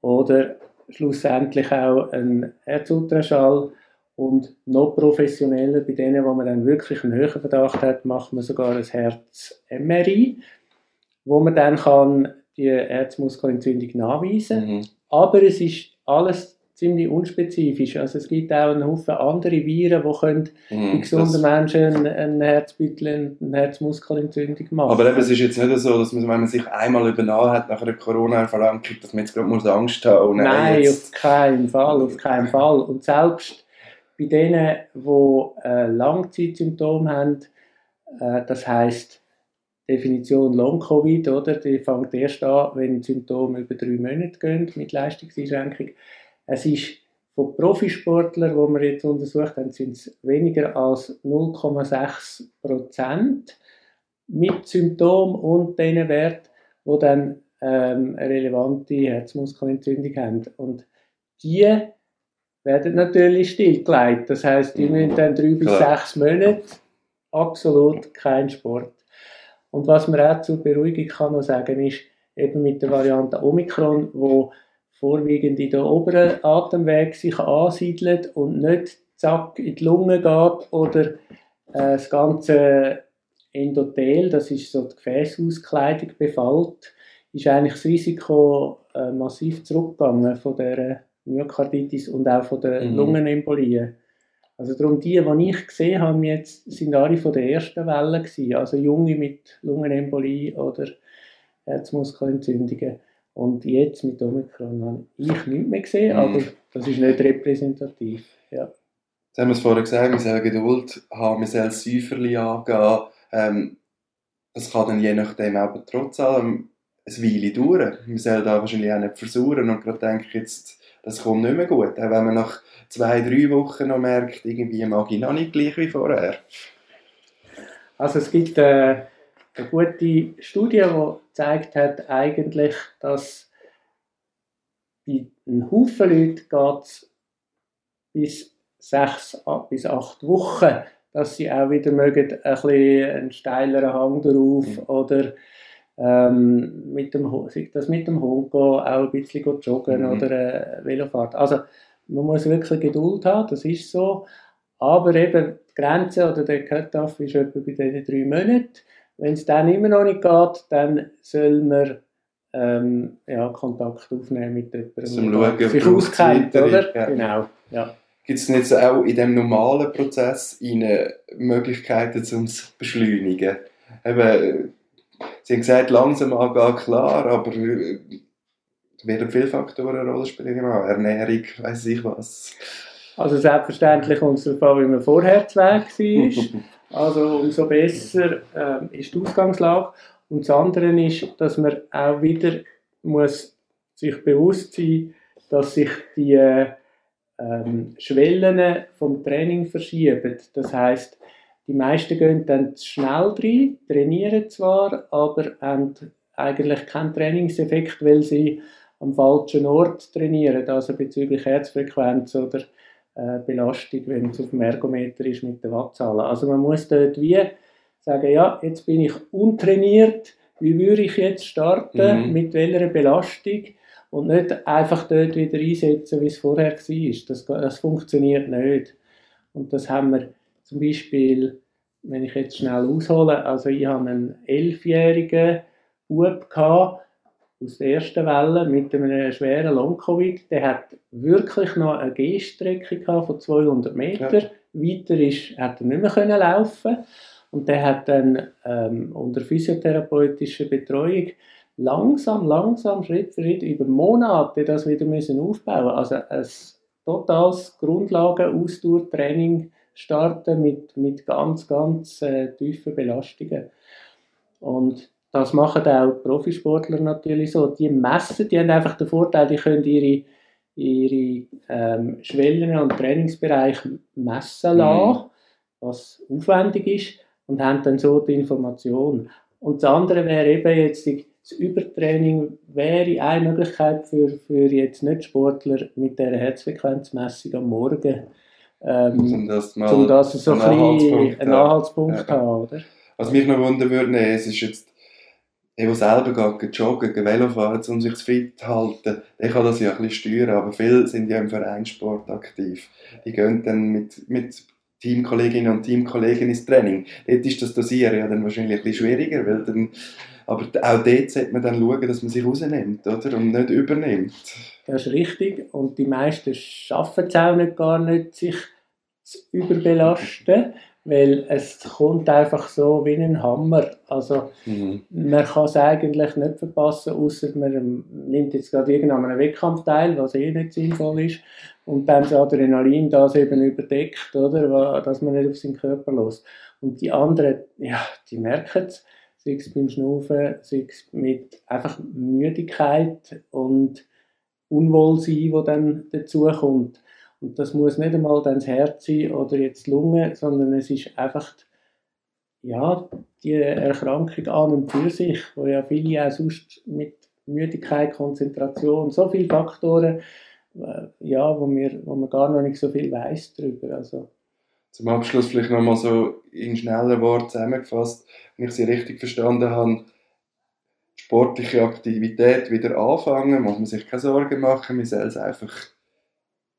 oder schlussendlich auch ein Herzultraschall und noch professioneller bei denen, wo man dann wirklich einen höheren Verdacht hat, macht man sogar ein Herz-MRI, wo man dann kann die Herzmuskelentzündung nachweisen. kann. Mhm. Aber es ist alles ziemlich unspezifisch. Also es gibt auch einen Haufen andere Viren, die können mm, bei gesunden Menschen einen Herzbüttel, eine Herzmuskelentzündung machen. Aber eben, es ist jetzt nicht so, dass man, wenn man sich einmal übernommen hat nach einer Corona-Erfahrung, dass man jetzt gerade muss Angst haben muss. Nein, jetzt... auf keinen Fall, auf keinen Fall. Und selbst bei denen, die äh, Langzeitsymptome haben, äh, das heißt Definition Long-Covid, oder? Die fängt erst an, wenn Symptome über drei Monate gehen mit Leistungseinschränkung. Es ist von Profisportlern, die wir jetzt untersucht haben, sind es weniger als 0,6 Prozent mit Symptomen und diesen Wert, die dann ähm, eine relevante Herzmuskelentzündung haben. Und die werden natürlich stillgelegt. Das heißt, die müssen dann drei bis sechs Monate absolut kein Sport. Und was man auch zur Beruhigung kann noch sagen ist, eben mit der Variante Omikron, wo vorwiegend in den oberen Atemweg sich ansiedelt und nicht zack in die Lunge geht oder äh, das ganze Endothel, das ist so die Gefäßauskleidung, befällt, ist eigentlich das Risiko äh, massiv zurückgegangen von der Myokarditis und auch von den mhm. Lungenembolien. Also darum die, die ich gesehen habe, jetzt, sind alle von der ersten Welle gewesen. Also Junge mit Lungenembolie oder Herzmuskelentzündungen. Und jetzt mit Omikron habe ich nichts mehr gesehen, mhm. aber das ist nicht repräsentativ. Ja. Jetzt haben wir es vorher gesagt, wir sollen Geduld haben, wir sollen Säuferli angehen. Ähm, das kann dann je nachdem aber trotz allem eine Weile dauern. Wir sollen da wahrscheinlich auch nicht versuchen und gerade denken, jetzt, das kommt nicht mehr gut. Auch wenn man nach zwei, drei Wochen noch merkt, irgendwie mag ich noch nicht gleich wie vorher. Also es gibt äh, eine gute Studie, die gezeigt hat, eigentlich, dass bei einem Haufen Leuten geht es bis sechs bis acht Wochen, dass sie auch wieder mögen, ein bisschen einen steileren Hang darauf mhm. oder ähm, mit dem, das mit dem Hund gehen, auch ein bisschen joggen mhm. oder äh, Velofahrt. Also man muss wirklich Geduld haben, das ist so. Aber eben die Grenze oder der Cut-Off ist etwa bei diesen drei Monaten. Wenn es dann immer noch nicht geht, dann soll man ähm, ja, Kontakt aufnehmen mit jemandem, der sich auskennt, oder? Ja. Genau, ja. Gibt es jetzt auch in dem normalen Prozess Möglichkeiten, um es zu beschleunigen? Eben, Sie haben gesagt, langsam angehen, klar, aber werden viele Faktoren eine Rolle spielen. Ernährung, weiß ich was. Also selbstverständlich kommt es darauf an, wie man vorher zu Weg war. Also umso besser äh, ist die Ausgangslage. Und das andere ist, dass man auch wieder muss sich bewusst sein dass sich die ähm, Schwellen vom Training verschieben. Das heißt, die meisten gehen dann schnell rein, trainieren zwar, aber haben eigentlich keinen Trainingseffekt, weil sie am falschen Ort trainieren, also bezüglich Herzfrequenz oder äh, Belastung, wenn es auf dem Ergometer ist mit den Wattzahlen. Also man muss dort wie sagen, ja, jetzt bin ich untrainiert, wie würde ich jetzt starten, mhm. mit welcher Belastung und nicht einfach dort wieder einsetzen, wie es vorher war. Das, das funktioniert nicht. Und das haben wir zum Beispiel, wenn ich jetzt schnell aushole, also ich habe einen elfjährigen Bub gehabt, aus der ersten Welle mit einem schweren Long-Covid. Der hat wirklich noch eine Gehstrecke von 200 Meter. Ja. Weiter ist, hat er nicht mehr können laufen und der hat dann ähm, unter physiotherapeutischer Betreuung langsam, langsam, Schritt für Schritt über Monate das wieder müssen aufbauen. Also es totales Grundlagen-Ausdauertraining starten mit, mit ganz, ganz äh, tiefen Belastungen. Und das machen auch die Profisportler natürlich so. Die messen, die haben einfach den Vorteil, die können ihre, ihre ähm, Schwellen und Trainingsbereich messen mhm. lassen, mhm. was aufwendig ist, und haben dann so die Information. Und das andere wäre eben jetzt das Übertraining wäre eine Möglichkeit für, für jetzt nicht Sportler mit der Herzfrequenzmessung am Morgen, ähm, um das, mal um das so ein einen Anhaltspunkt, einen Anhaltspunkt ja. haben, oder? Was mich noch wundern würde, nee, es ist jetzt der, der selber geht, joggen, geht Velofahren, um sich fit zu halten, der kann das ja ein bisschen steuern, aber viele sind ja im Vereinssport aktiv. Die gehen dann mit, mit Teamkolleginnen und Teamkollegen ins Training. Dort ist das Dosieren ja dann wahrscheinlich ein bisschen schwieriger, weil dann, aber auch dort sollte man dann schauen, dass man sich rausnimmt, oder? Und nicht übernimmt. Das ist richtig. Und die meisten schaffen es auch nicht, gar nicht, sich zu überbelasten, weil es kommt einfach so wie ein Hammer. Also mhm. man kann es eigentlich nicht verpassen, außer man nimmt jetzt gerade irgendeinen Wettkampf teil, was eh nicht sinnvoll ist und dann das Adrenalin das eben überdeckt, oder, dass man nicht auf seinen Körper los. Und die anderen, ja, die merken es, sei es beim Schnaufen, sei es mit einfach Müdigkeit und Unwohlsein, wo dann dazukommt. Und das muss nicht einmal dann das Herz sein oder jetzt die Lunge, sondern es ist einfach ja, die Erkrankung an und für sich, wo ja viele auch sonst mit Müdigkeit, Konzentration, so viele Faktoren äh, ja, wo, wir, wo man gar noch nicht so viel weiß darüber. Also. Zum Abschluss vielleicht nochmal so in schneller Wort zusammengefasst, wenn ich Sie richtig verstanden habe, sportliche Aktivität wieder anfangen, muss man sich keine Sorgen machen, man soll es einfach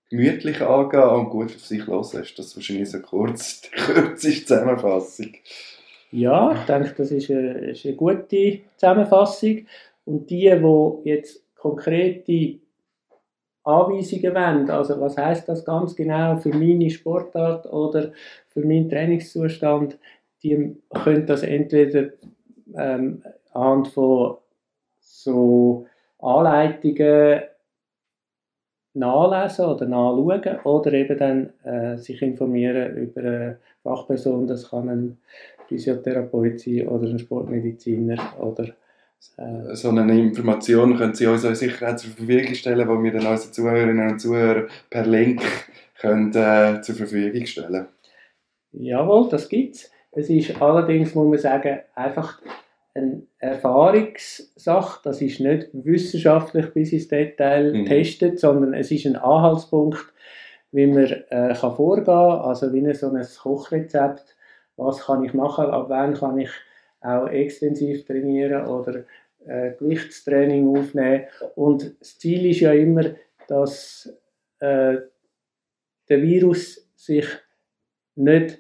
gemütlich angehen und gut auf sich hören. Ist das wahrscheinlich so kurz, die kürzeste Zusammenfassung? Ja, ich denke, das ist eine, ist eine gute Zusammenfassung. Und die, die jetzt konkrete Anweisungen wollen. Also was heißt das ganz genau für meine Sportart oder für meinen Trainingszustand? Die können das entweder ähm, anhand von so Anleitungen nachlesen oder nachschauen oder eben dann äh, sich informieren über eine Fachperson. Das kann ein Physiotherapeut sein oder ein Sportmediziner oder so eine Information können Sie uns sicher auch zur Verfügung stellen, die wir dann unseren Zuhörerinnen und Zuhörern per Link können, äh, zur Verfügung stellen Jawohl, das gibt es. Es ist allerdings, muss man sagen, einfach eine Erfahrungssache. Das ist nicht wissenschaftlich bis ins Detail mhm. getestet, sondern es ist ein Anhaltspunkt, wie man äh, kann vorgehen kann. Also wie so ein Kochrezept. Was kann ich machen? Ab wann kann ich auch extensiv trainieren oder äh, Gewichtstraining aufnehmen. Und das Ziel ist ja immer, dass äh, der Virus sich nicht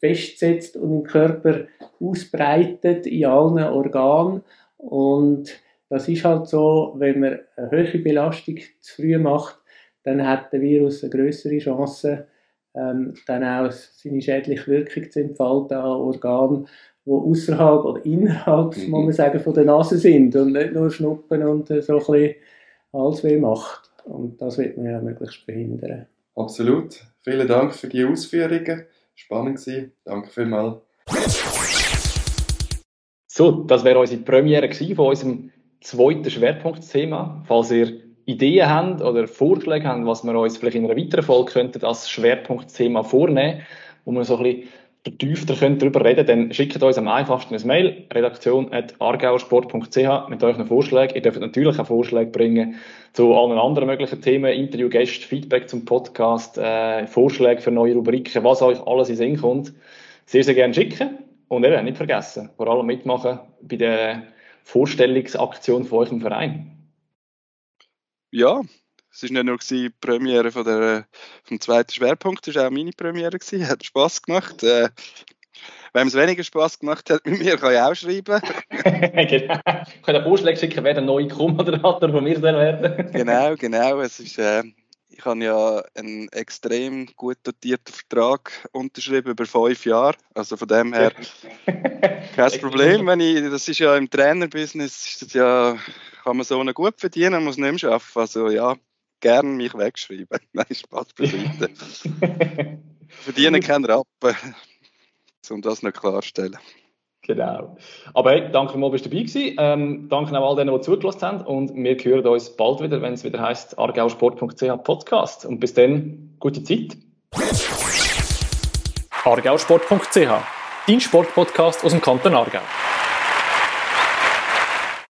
festsetzt und im Körper ausbreitet in allen Organen. Und das ist halt so, wenn man eine hohe Belastung zu früh macht, dann hat der Virus eine größere Chance, ähm, dann auch seine schädliche Wirkung zu entfalten an Organen, die außerhalb oder innerhalb, mhm. muss man sagen, von der Nase sind und nicht nur schnuppen und äh, so ein bisschen alles weh macht. Und das wird man ja möglichst verhindern. Absolut. Vielen Dank für die Ausführungen. Spannend gewesen. Danke vielmals. So, das wäre unsere Premiere von unserem zweiten Schwerpunktthema. Falls ihr Ideen habt oder Vorschläge habt, was wir uns vielleicht in einer weiteren Folge könnten als Schwerpunktthema vornehmen, wo wir so ein bisschen vertiefter könnt darüber reden, dann schickt uns am einfachsten ein Mail, redaktion.argauersport.ch mit euren Vorschlägen. Ihr dürft natürlich auch Vorschläge bringen zu allen anderen möglichen Themen, Interviewgäste, Feedback zum Podcast, äh, Vorschläge für neue Rubriken, was euch alles in Sinn kommt. Sehr, sehr gerne schicken. Und eben, nicht vergessen, vor allem mitmachen bei der Vorstellungsaktion von eurem Verein. Ja, es war nicht nur die Premiere von der, vom zweiten Schwerpunkt, es war auch meine Premiere. Gewesen. Hat Spass gemacht. Äh, Wem es weniger Spass gemacht hat mit mir, kann ich auch schreiben. genau. Ich kann einen Vorschlag schicken, wer der neue Co-Moderator von mir soll werden. genau, genau. Es ist, äh, ich habe ja einen extrem gut dotierten Vertrag unterschrieben über fünf Jahre. Also von dem her kein Problem. Wenn ich, das ist ja im Trainerbusiness, ist das ja, kann man so gut verdienen, muss nicht mehr arbeiten. Also ja, gerne mich wegschreiben. Nein, Spaß beiseite. Verdienen keinen Rappen, um das noch klarzustellen. Genau. Aber hey, danke mal, bist du dabei gewesen. Ähm, danke auch all denen, die zugelassen haben. Und wir hören uns bald wieder, wenn es wieder heißt argausport.ch Podcast. Und bis dann, gute Zeit. argausport.ch, dein Sportpodcast aus dem Kanton Aargau.